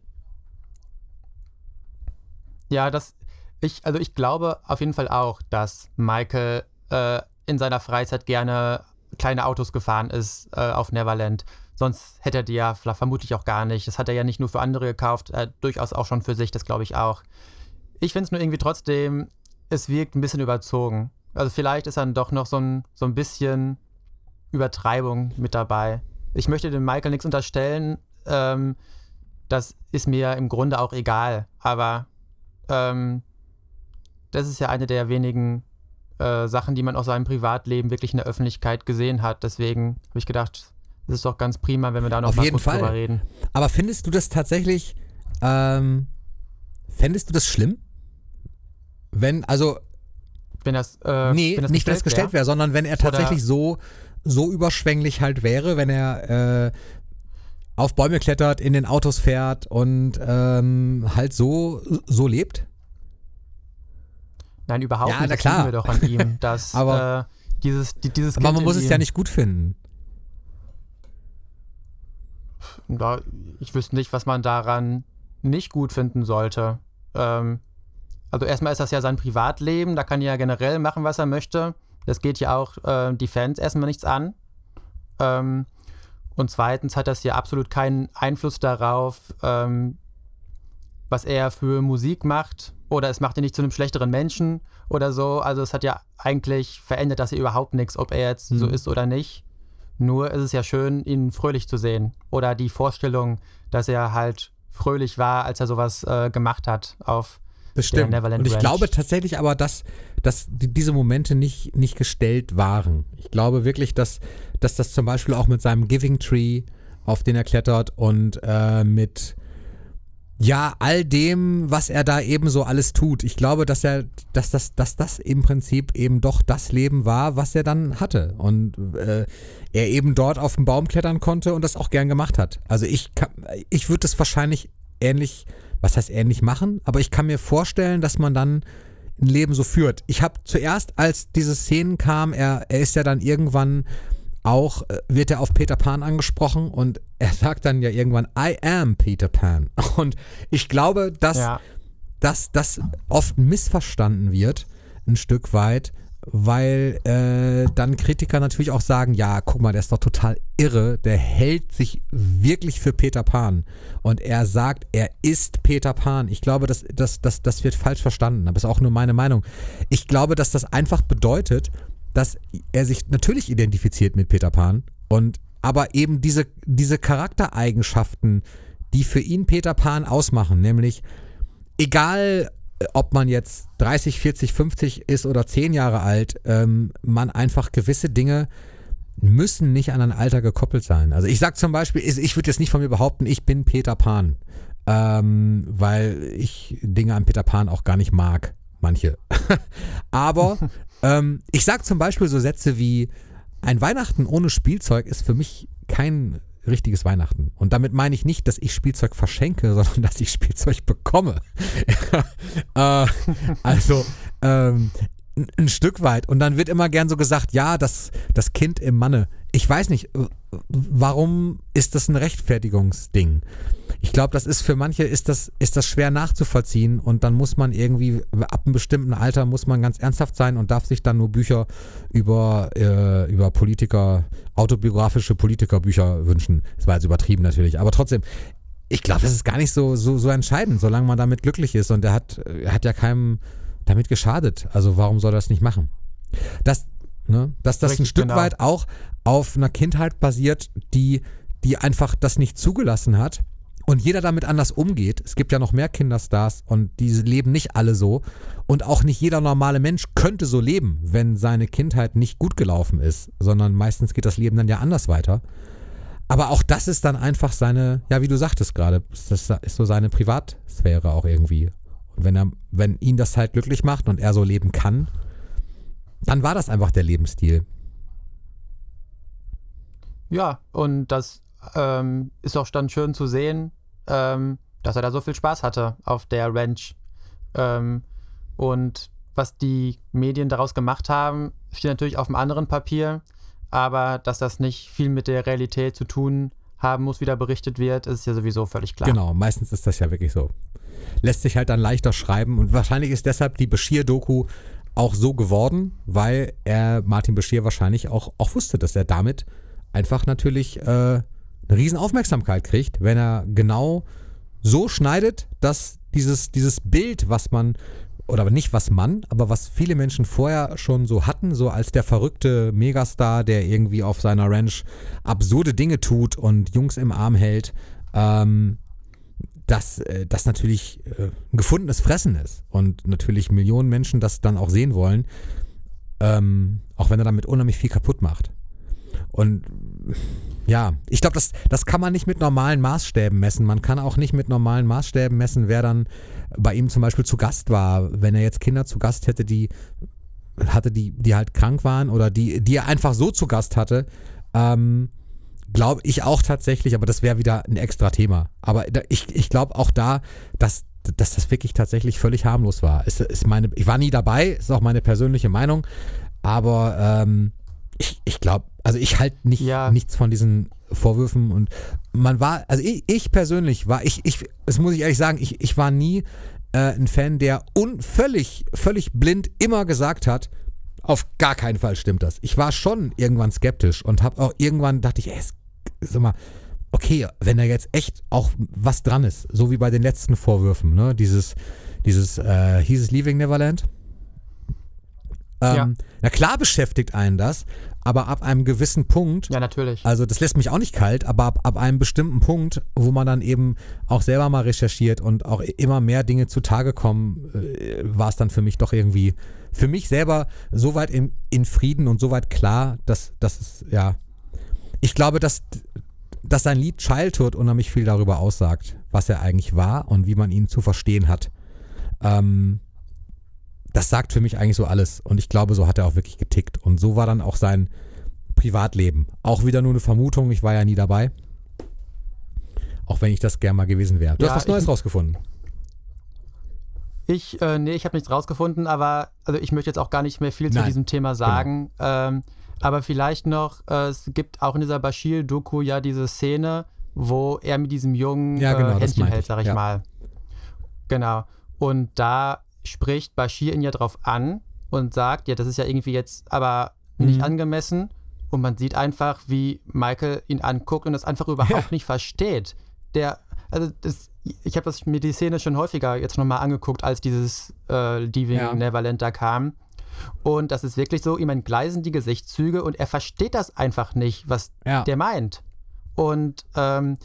Ja, das, ich, also ich glaube auf jeden Fall auch, dass Michael äh, in seiner Freizeit gerne kleine Autos gefahren ist äh, auf Neverland. Sonst hätte er die ja vermutlich auch gar nicht. Das hat er ja nicht nur für andere gekauft, äh, durchaus auch schon für sich, das glaube ich auch. Ich finde es nur irgendwie trotzdem, es wirkt ein bisschen überzogen. Also vielleicht ist dann doch noch so ein, so ein bisschen Übertreibung mit dabei. Ich möchte dem Michael nichts unterstellen. Ähm, das ist mir im Grunde auch egal. Aber ähm, das ist ja eine der wenigen äh, Sachen, die man aus seinem Privatleben wirklich in der Öffentlichkeit gesehen hat. Deswegen habe ich gedacht, es ist doch ganz prima, wenn wir da noch Auf mal jeden kurz Fall. drüber reden. Aber findest du das tatsächlich, ähm, fändest du das schlimm? Wenn, also. Wenn das, äh, nee, wenn das nicht wenn es gestellt wäre, wär, sondern wenn er tatsächlich Oder so, so überschwänglich halt wäre, wenn er äh, auf Bäume klettert, in den Autos fährt und ähm, halt so, so lebt? Nein, überhaupt ja, nicht. Na klar. wir doch an ihm, dass aber, äh, dieses, die, dieses aber man muss es ja nicht gut finden. Da, ich wüsste nicht, was man daran nicht gut finden sollte. Ähm, also erstmal ist das ja sein Privatleben, da kann er ja generell machen, was er möchte. Das geht ja auch äh, die Fans erstmal nichts an. Ähm, und zweitens hat das ja absolut keinen Einfluss darauf, ähm, was er für Musik macht oder es macht ihn nicht zu einem schlechteren Menschen oder so. Also es hat ja eigentlich verändert das ja überhaupt nichts, ob er jetzt mhm. so ist oder nicht. Nur ist es ja schön, ihn fröhlich zu sehen. Oder die Vorstellung, dass er halt fröhlich war, als er sowas äh, gemacht hat auf Bestimmt. der Neverland Und ich Ranch. glaube tatsächlich aber, dass, dass diese Momente nicht, nicht gestellt waren. Ich glaube wirklich, dass, dass das zum Beispiel auch mit seinem Giving Tree, auf den er klettert, und äh, mit ja, all dem, was er da eben so alles tut. Ich glaube, dass er, dass das, dass das im Prinzip eben doch das Leben war, was er dann hatte. Und äh, er eben dort auf den Baum klettern konnte und das auch gern gemacht hat. Also ich, ich würde das wahrscheinlich ähnlich, was heißt ähnlich machen, aber ich kann mir vorstellen, dass man dann ein Leben so führt. Ich habe zuerst, als diese Szenen kamen, er, er ist ja dann irgendwann auch äh, wird er auf Peter Pan angesprochen und er sagt dann ja irgendwann, I am Peter Pan. Und ich glaube, dass, ja. dass das oft missverstanden wird, ein Stück weit, weil äh, dann Kritiker natürlich auch sagen, ja, guck mal, der ist doch total irre, der hält sich wirklich für Peter Pan und er sagt, er ist Peter Pan. Ich glaube, das, das, das, das wird falsch verstanden, aber ist auch nur meine Meinung. Ich glaube, dass das einfach bedeutet, dass er sich natürlich identifiziert mit Peter Pan und aber eben diese, diese Charaktereigenschaften, die für ihn Peter Pan ausmachen, nämlich egal ob man jetzt 30, 40, 50 ist oder 10 Jahre alt, ähm, man einfach gewisse Dinge müssen nicht an ein Alter gekoppelt sein. Also ich sag zum Beispiel, ich würde jetzt nicht von mir behaupten, ich bin Peter Pan, ähm, weil ich Dinge an Peter Pan auch gar nicht mag, manche. Aber ähm, ich sag zum Beispiel so Sätze wie, ein Weihnachten ohne Spielzeug ist für mich kein richtiges Weihnachten. Und damit meine ich nicht, dass ich Spielzeug verschenke, sondern dass ich Spielzeug bekomme. äh, also ähm, ein Stück weit. Und dann wird immer gern so gesagt, ja, das, das Kind im Manne. Ich weiß nicht, warum ist das ein Rechtfertigungsding? Ich glaube, das ist für manche ist das, ist das schwer nachzuvollziehen und dann muss man irgendwie, ab einem bestimmten Alter muss man ganz ernsthaft sein und darf sich dann nur Bücher über, äh, über Politiker, autobiografische Politikerbücher wünschen. Das war jetzt übertrieben natürlich, aber trotzdem, ich glaube, das ist gar nicht so, so, so entscheidend, solange man damit glücklich ist und er hat, er hat ja keinem damit geschadet. Also warum soll er das nicht machen? Das, ne, dass das Richtig, ein Stück genau. weit auch auf einer Kindheit basiert, die, die einfach das nicht zugelassen hat und jeder damit anders umgeht. Es gibt ja noch mehr Kinderstars und die leben nicht alle so. Und auch nicht jeder normale Mensch könnte so leben, wenn seine Kindheit nicht gut gelaufen ist, sondern meistens geht das Leben dann ja anders weiter. Aber auch das ist dann einfach seine, ja, wie du sagtest gerade, das ist so seine Privatsphäre auch irgendwie. Und wenn er, wenn ihn das halt glücklich macht und er so leben kann, dann war das einfach der Lebensstil. Ja, und das ähm, ist auch dann schön zu sehen, ähm, dass er da so viel Spaß hatte auf der Ranch. Ähm, und was die Medien daraus gemacht haben, steht natürlich auf einem anderen Papier, aber dass das nicht viel mit der Realität zu tun haben muss, wie da berichtet wird, ist ja sowieso völlig klar. Genau, meistens ist das ja wirklich so. Lässt sich halt dann leichter schreiben und wahrscheinlich ist deshalb die Bashir-Doku auch so geworden, weil er Martin Bashir wahrscheinlich auch, auch wusste, dass er damit einfach natürlich äh, eine riesen Aufmerksamkeit kriegt, wenn er genau so schneidet, dass dieses, dieses Bild, was man, oder nicht was man, aber was viele Menschen vorher schon so hatten, so als der verrückte Megastar, der irgendwie auf seiner Ranch absurde Dinge tut und Jungs im Arm hält, ähm, dass äh, das natürlich äh, ein gefundenes Fressen ist und natürlich Millionen Menschen das dann auch sehen wollen, ähm, auch wenn er damit unheimlich viel kaputt macht. Und ja, ich glaube, das, das kann man nicht mit normalen Maßstäben messen. Man kann auch nicht mit normalen Maßstäben messen, wer dann bei ihm zum Beispiel zu Gast war. Wenn er jetzt Kinder zu Gast hätte, die hatte, die, die halt krank waren oder die, die er einfach so zu Gast hatte, ähm, glaube ich auch tatsächlich, aber das wäre wieder ein extra Thema. Aber ich, ich glaube auch da, dass, dass das wirklich tatsächlich völlig harmlos war. Ist, ist meine, ich war nie dabei, ist auch meine persönliche Meinung, aber ähm, ich, ich glaube, also ich halte nicht, ja. nichts von diesen Vorwürfen und man war, also ich, ich persönlich war, ich, ich, das muss ich ehrlich sagen, ich, ich war nie äh, ein Fan, der un, völlig, völlig blind immer gesagt hat, auf gar keinen Fall stimmt das. Ich war schon irgendwann skeptisch und habe auch irgendwann dachte ich, ey, sag mal, okay, wenn da jetzt echt auch was dran ist, so wie bei den letzten Vorwürfen, ne, dieses, dieses, äh, hieß es Leaving Neverland? Ähm, ja. Na klar beschäftigt einen das, aber ab einem gewissen Punkt. Ja, natürlich. Also das lässt mich auch nicht kalt, aber ab, ab einem bestimmten Punkt, wo man dann eben auch selber mal recherchiert und auch immer mehr Dinge zutage kommen, äh, war es dann für mich doch irgendwie, für mich selber so weit in, in Frieden und so weit klar, dass, dass es, ja. Ich glaube, dass, dass sein Lied Childhood unheimlich viel darüber aussagt, was er eigentlich war und wie man ihn zu verstehen hat. Ähm, das sagt für mich eigentlich so alles. Und ich glaube, so hat er auch wirklich getickt. Und so war dann auch sein Privatleben. Auch wieder nur eine Vermutung, ich war ja nie dabei. Auch wenn ich das gern mal gewesen wäre. Du ja, hast was Neues ich, rausgefunden. Ich, äh, nee, ich habe nichts rausgefunden, aber also ich möchte jetzt auch gar nicht mehr viel Nein, zu diesem Thema genau. sagen. Genau. Ähm, aber vielleicht noch, äh, es gibt auch in dieser Bashir-Doku ja diese Szene, wo er mit diesem Jungen ja, genau, äh, Händchen hält, sag ich ja. mal. Genau. Und da spricht Bashir ihn ja darauf an, und sagt, ja, das ist ja irgendwie jetzt aber nicht Mhm. angemessen. Und man sieht einfach, wie Michael ihn anguckt und das einfach überhaupt Ja. nicht versteht. Der, also das, ich habe das mir die Szene schon häufiger jetzt nochmal angeguckt, als dieses äh, Leaving Ja. Neverland da kam. Und das ist wirklich so, ihm entgleisen die Gesichtszüge und er versteht das einfach nicht, was Ja. der meint. Und ähm,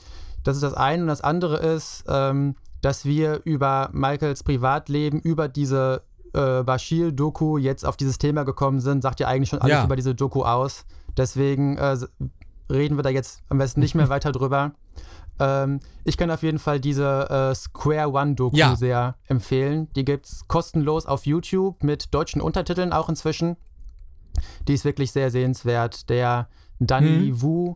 das ist das eine. Und das andere ist, ähm, dass wir über Michaels Privatleben, über diese äh, Bashir-Doku jetzt auf dieses Thema gekommen sind, sagt ja eigentlich schon alles Ja. über diese Doku aus. Deswegen äh, reden wir da jetzt am besten nicht mehr weiter drüber. Ähm, ich kann auf jeden Fall diese äh, Square One-Doku Ja. sehr empfehlen. Die gibt es kostenlos auf YouTube mit deutschen Untertiteln auch inzwischen. Die ist wirklich sehr sehenswert. Der Danny Wu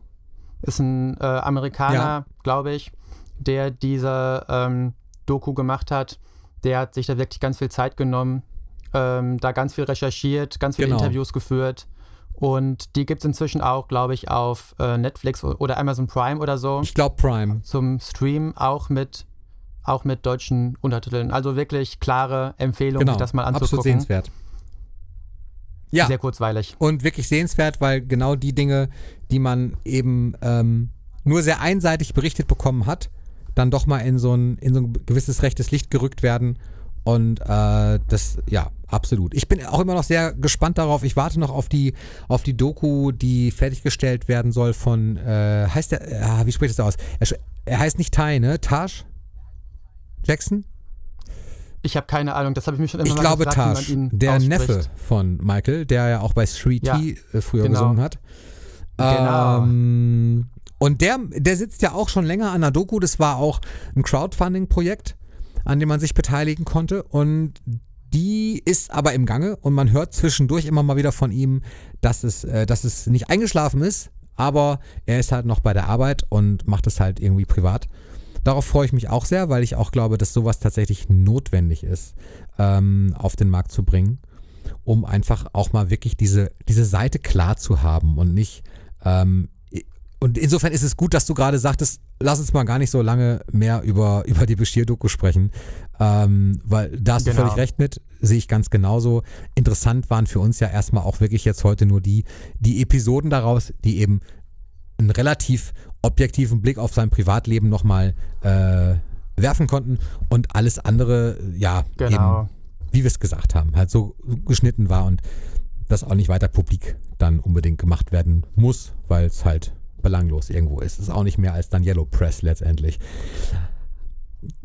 ist ein äh, Amerikaner, Ja. glaube ich, der diese ähm, Doku gemacht hat. Der hat sich da wirklich ganz viel Zeit genommen, ähm, da ganz viel recherchiert, ganz viele Genau. Interviews geführt. Und die gibt es inzwischen auch, glaube ich, auf äh, Netflix oder Amazon Prime oder so Ich glaube Prime. zum Stream, auch mit, auch mit deutschen Untertiteln. Also wirklich klare Empfehlung, Genau. sich das mal Absolut anzugucken. sehenswert. Ja. Sehr kurzweilig. Und wirklich sehenswert, weil genau die Dinge, die man eben ähm, nur sehr einseitig berichtet bekommen hat, dann doch mal in so ein, in so ein gewisses rechtes Licht gerückt werden. Und äh, das, ja, absolut. Ich bin auch immer noch sehr gespannt darauf. Ich warte noch auf die, auf die Doku, die fertiggestellt werden soll von, äh, heißt der, äh, wie spricht das aus? Er, er heißt nicht Ty, ne? Taj? Jackson? Ich habe keine Ahnung, das habe ich mich schon immer Ich mal glaube gefragt, Taj, der ausspricht. Neffe von Michael, der ja auch bei Street Ja, T äh, früher genau. gesungen hat. Genau. Ähm, und der, der sitzt ja auch schon länger an der Doku. Das war auch ein Crowdfunding-Projekt, an dem man sich beteiligen konnte. Und die ist aber im Gange und man hört zwischendurch immer mal wieder von ihm, dass es, äh, dass es nicht eingeschlafen ist, aber er ist halt noch bei der Arbeit und macht es halt irgendwie privat. Darauf freue ich mich auch sehr, weil ich auch glaube, dass sowas tatsächlich notwendig ist, ähm, auf den Markt zu bringen, um einfach auch mal wirklich diese, diese Seite klar zu haben und nicht. Ähm, und insofern ist es gut, dass du gerade sagtest, lass uns mal gar nicht so lange mehr über, über die Bashir-Doku sprechen, ähm, weil da hast du Genau. völlig recht mit, sehe ich ganz genauso. Interessant waren für uns ja erstmal auch wirklich jetzt heute nur die, die Episoden daraus, die eben einen relativ objektiven Blick auf sein Privatleben nochmal äh, werfen konnten und alles andere, ja, Genau. eben, wie wir es gesagt haben, halt so geschnitten war und das auch nicht weiter publik dann unbedingt gemacht werden muss, weil es halt belanglos irgendwo ist. Es ist auch nicht mehr als dann Yellow Press letztendlich.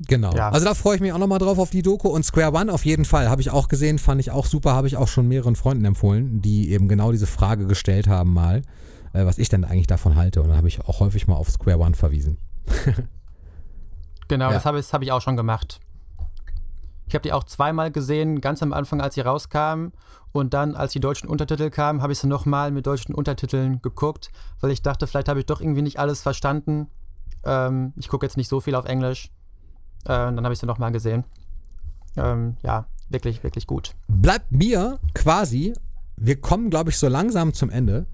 Genau. Ja. Also da freue ich mich auch nochmal drauf auf die Doku und Square One auf jeden Fall. Habe ich auch gesehen, fand ich auch super, habe ich auch schon mehreren Freunden empfohlen, die eben genau diese Frage gestellt haben mal, äh, was ich denn eigentlich davon halte. Und dann habe ich auch häufig mal auf Square One verwiesen. Genau, Ja. das habe ich, hab ich auch schon gemacht. Ich habe die auch zweimal gesehen, ganz am Anfang, als sie rauskamen. Und dann, als die deutschen Untertitel kamen, habe ich sie nochmal mit deutschen Untertiteln geguckt, weil ich dachte, vielleicht habe ich doch irgendwie nicht alles verstanden. Ähm, ich gucke jetzt nicht so viel auf Englisch. Äh, dann habe ich sie nochmal gesehen. Ähm, ja, wirklich, wirklich gut. bleibt mir quasi, wir kommen, glaube ich, so langsam zum Ende.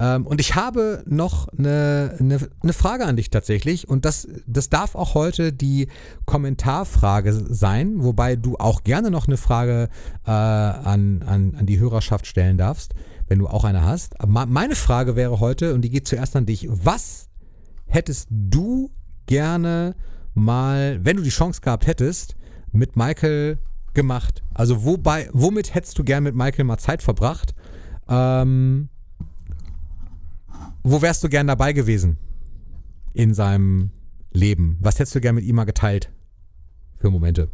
Ähm, und ich habe noch eine, eine, eine Frage an dich tatsächlich. Und das, das darf auch heute die Kommentarfrage sein, wobei du auch gerne noch eine Frage äh, an, an, an die Hörerschaft stellen darfst, wenn du auch eine hast. Aber meine Frage wäre heute, und die geht zuerst an dich, was hättest du gerne mal, wenn du die Chance gehabt hättest, mit Michael gemacht? Also wobei, womit hättest du gern mit Michael mal Zeit verbracht? Ähm, wo wärst du gern dabei gewesen in seinem Leben? Was hättest du gern mit ihm mal geteilt für Momente?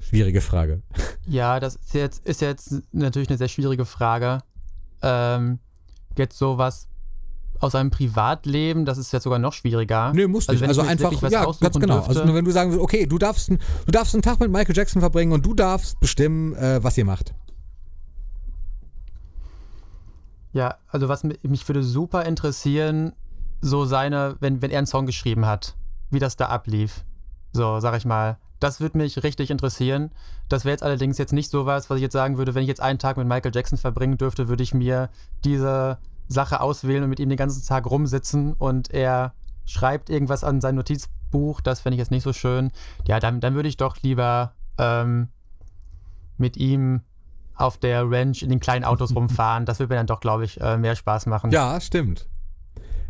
Schwierige Frage. Ja, das ist jetzt, ist jetzt natürlich eine sehr schwierige Frage. Ähm, jetzt sowas aus seinem Privatleben, das ist jetzt sogar noch schwieriger. Nö, musst nicht. wenn Also ich mir jetzt einfach, ja, ganz genau. dürfte- Also wenn du sagen würdest, okay, du darfst, einen- du darfst einen Tag mit Michael Jackson verbringen und du darfst bestimmen, äh, was ihr macht. Ja, also was mi- mich würde super interessieren, so seine, wenn, wenn er einen Song geschrieben hat, wie das da ablief. So, sag ich mal. Das würde mich richtig interessieren. Das wäre jetzt allerdings jetzt nicht sowas, was ich jetzt sagen würde, wenn ich jetzt einen Tag mit Michael Jackson verbringen dürfte, würde ich mir diese Sache auswählen und mit ihm den ganzen Tag rumsitzen und er schreibt irgendwas an sein Notizbuch. Das fände ich jetzt nicht so schön. Ja, dann, dann würde ich doch lieber ähm, mit ihm auf der Ranch in den kleinen Autos rumfahren. Das würde mir dann doch, glaube ich, äh, mehr Spaß machen. Ja, stimmt.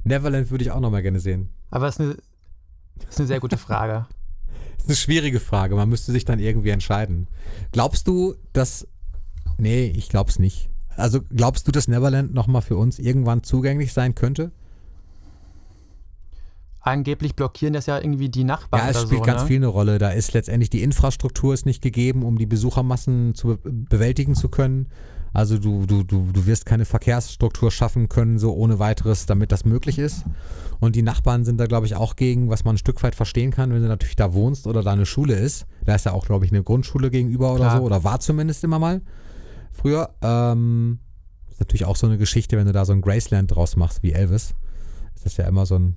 Neverland würde ich auch noch mal gerne sehen. Aber es ist eine, das ist eine sehr gute Frage. Das ist eine schwierige Frage. Man müsste sich dann irgendwie entscheiden. Glaubst du, dass. Nee, ich glaub's nicht. Also glaubst du, dass Neverland nochmal für uns irgendwann zugänglich sein könnte? Angeblich blockieren das ja irgendwie die Nachbarn Ja, es oder spielt so, ganz ne? viel eine Rolle. Da ist letztendlich die Infrastruktur ist nicht gegeben, um die Besuchermassen zu be bewältigen zu können. Also du, du, du, du wirst keine Verkehrsstruktur schaffen können, so ohne weiteres, damit das möglich ist. Und die Nachbarn sind da, glaube ich, auch gegen, was man ein Stück weit verstehen kann, wenn du natürlich da wohnst oder da eine Schule ist. Da ist ja auch, glaube ich, eine Grundschule gegenüber oder Klar. so, oder war zumindest immer mal früher. Ähm, ist natürlich auch so eine Geschichte, wenn du da so ein Graceland draus machst wie Elvis. Ist das ja immer so ein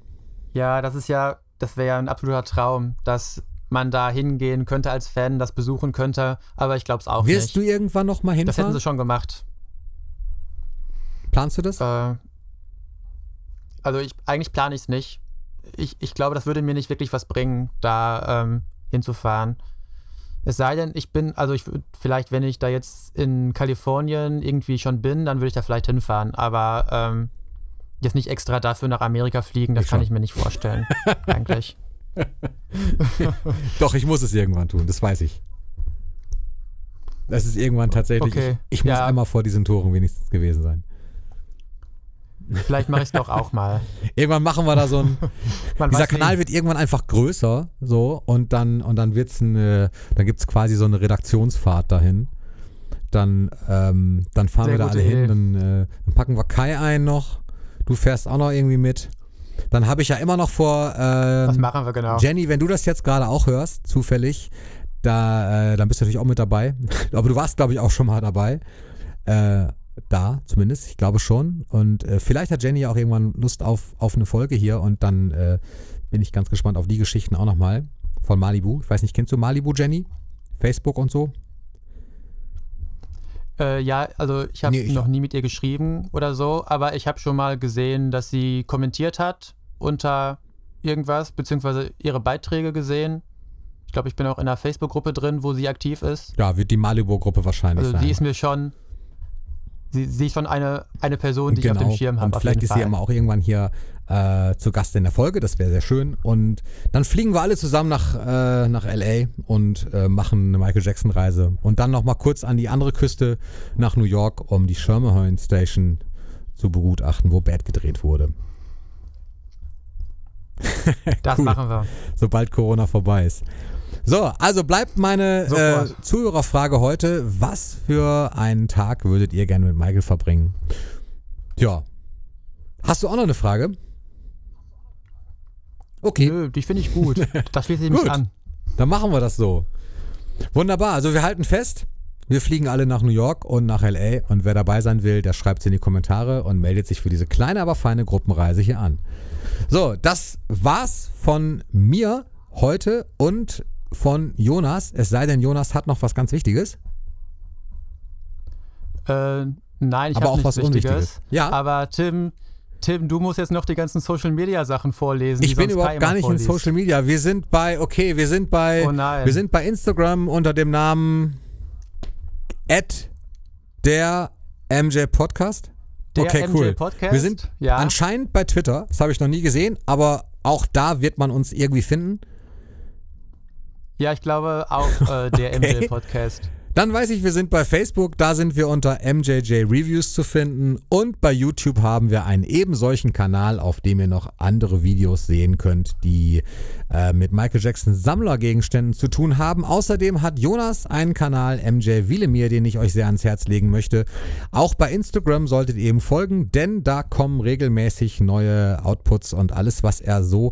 Ja, das ist ja, das wäre ja ein absoluter Traum, dass man da hingehen könnte als Fan, das besuchen könnte, aber ich glaube es auch Wirst nicht. du irgendwann noch mal das hätten hinfahren? sie schon gemacht. Planst du das? Äh, also ich, eigentlich plane ich es nicht. Ich, ich glaube, das würde mir nicht wirklich was bringen, da ähm, hinzufahren. Es sei denn, ich bin, also ich vielleicht, wenn ich da jetzt in Kalifornien irgendwie schon bin, dann würde ich da vielleicht hinfahren. Aber ähm, jetzt nicht extra dafür nach Amerika fliegen, das Ich kann schon. ich mir nicht vorstellen. eigentlich. Doch, ich muss es irgendwann tun, das weiß ich. Das ist irgendwann tatsächlich. Okay, Ich, ich muss ja. einmal vor diesen Toren wenigstens gewesen sein. Vielleicht mache ich es doch auch mal. Irgendwann machen wir da so ein. Dieser. Kanal wird irgendwann einfach größer, so, und dann, und dann wird's eine, dann gibt's quasi so eine Redaktionsfahrt dahin. Dann, ähm, dann fahren Sehr wir da alle hin, Idee. dann, äh, dann packen wir Kai ein noch. Du fährst auch noch irgendwie mit. Dann habe ich ja immer noch vor, Was ähm, machen wir genau? Jenny, wenn du das jetzt gerade auch hörst, zufällig, da, äh, dann bist du natürlich auch mit dabei. Aber du warst, glaube ich, auch schon mal dabei. Äh, da, zumindest, ich glaube schon. Und äh, vielleicht hat Jenny auch irgendwann Lust auf, auf eine Folge hier und dann äh, bin ich ganz gespannt auf die Geschichten auch nochmal von Malibu. Ich weiß nicht, kennst du Malibu, Jenny? Facebook und so? Äh, ja, also ich habe Nee, noch nie mit ihr geschrieben oder so, aber ich habe schon mal gesehen, dass sie kommentiert hat unter irgendwas, beziehungsweise ihre Beiträge gesehen. Ich glaube, ich bin auch in einer Facebook-Gruppe drin, wo sie aktiv ist. Ja, wird die Malibu-Gruppe wahrscheinlich Also sein. sie ist mir schon, sie, sie ist schon eine, eine Person, die ich auf dem Schirm habe. Genau. Und vielleicht ist sie ja mal auch irgendwann hier äh, zu Gast in der Folge, das wäre sehr schön. Und dann fliegen wir alle zusammen nach, äh, nach LA und äh, machen eine Michael Jackson-Reise. Und dann nochmal kurz an die andere Küste nach New York, um die Schermerhorn Station zu begutachten, wo Bad gedreht wurde. Das cool. machen wir. sobald Corona vorbei ist. So, also bleibt meine äh. Zuhörerfrage heute. Was für einen Tag würdet ihr gerne mit Michael verbringen? Ja. Hast du auch noch eine Frage? Okay, Nö, die finde ich gut. Da schließe ich mich an. dann machen wir das so. Wunderbar. Also wir halten fest, wir fliegen alle nach New York und nach LA und wer dabei sein will, der schreibt es in die Kommentare und meldet sich für diese kleine, aber feine Gruppenreise hier an. So, das war's von mir heute und von Jonas. Es sei denn, Jonas hat noch was ganz Wichtiges. Äh, nein, ich habe auch nichts was Wichtiges. Unwichtiges. Ja. Aber Tim, Tim, du musst jetzt noch die ganzen Social-Media-Sachen vorlesen. Ich bin überhaupt gar nicht in vorliest. Social Media. Wir sind bei, okay, wir sind bei, Oh nein. wir sind bei Instagram unter dem Namen at der MJ Podcast. Der okay, MJ cool. Podcast? Wir sind Ja. anscheinend bei Twitter. Das habe ich noch nie gesehen, aber auch da wird man uns irgendwie finden. Ja, ich glaube auch äh, der Okay. MJ-Podcast. Dann weiß ich, wir sind bei Facebook, da sind wir unter MJJ Reviews zu finden und bei YouTube haben wir einen eben solchen Kanal, auf dem ihr noch andere Videos sehen könnt, die äh, mit Michael Jacksons Sammlergegenständen zu tun haben. Außerdem hat Jonas einen Kanal, MJ Wilemir, den ich euch sehr ans Herz legen möchte. Auch bei Instagram solltet ihr ihm folgen, denn da kommen regelmäßig neue Outputs und alles, was er so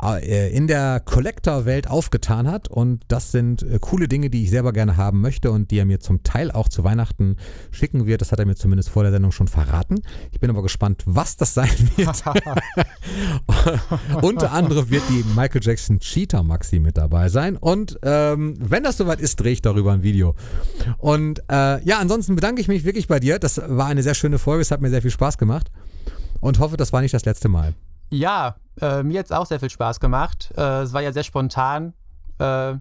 äh, in der Collector-Welt aufgetan hat. Und das sind äh, coole Dinge, die ich selber gerne haben möchte und die er mir zum Teil auch zu Weihnachten schicken wird. Das hat er mir zumindest vor der Sendung schon verraten. Ich bin aber gespannt, was das sein wird. Unter anderem wird die Michael Jackson Cheetah Maxi mit dabei sein. Und ähm, wenn das soweit ist, drehe ich darüber ein Video. Und äh, ja, ansonsten bedanke ich mich wirklich bei dir. Das war eine sehr schöne Folge. Es hat mir sehr viel Spaß gemacht. Und hoffe, das war nicht das letzte Mal. Ja, äh, mir hat es auch sehr viel Spaß gemacht. Äh, es war ja sehr spontan. Äh,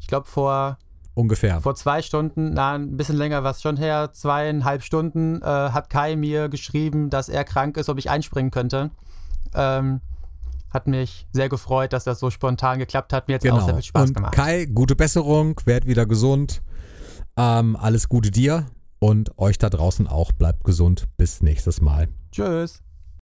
ich glaube, vor ungefähr. Vor zwei Stunden, na, ein bisschen länger war es schon her, zweieinhalb Stunden, äh, hat Kai mir geschrieben, dass er krank ist, ob ich einspringen könnte. Ähm, hat mich sehr gefreut, dass das so spontan geklappt hat. Mir hat es auch sehr viel Spaß Genau. Und gemacht. Kai, gute Besserung, werd wieder gesund. Ähm, alles Gute dir und euch da draußen auch. Bleibt gesund. Bis nächstes Mal. Tschüss.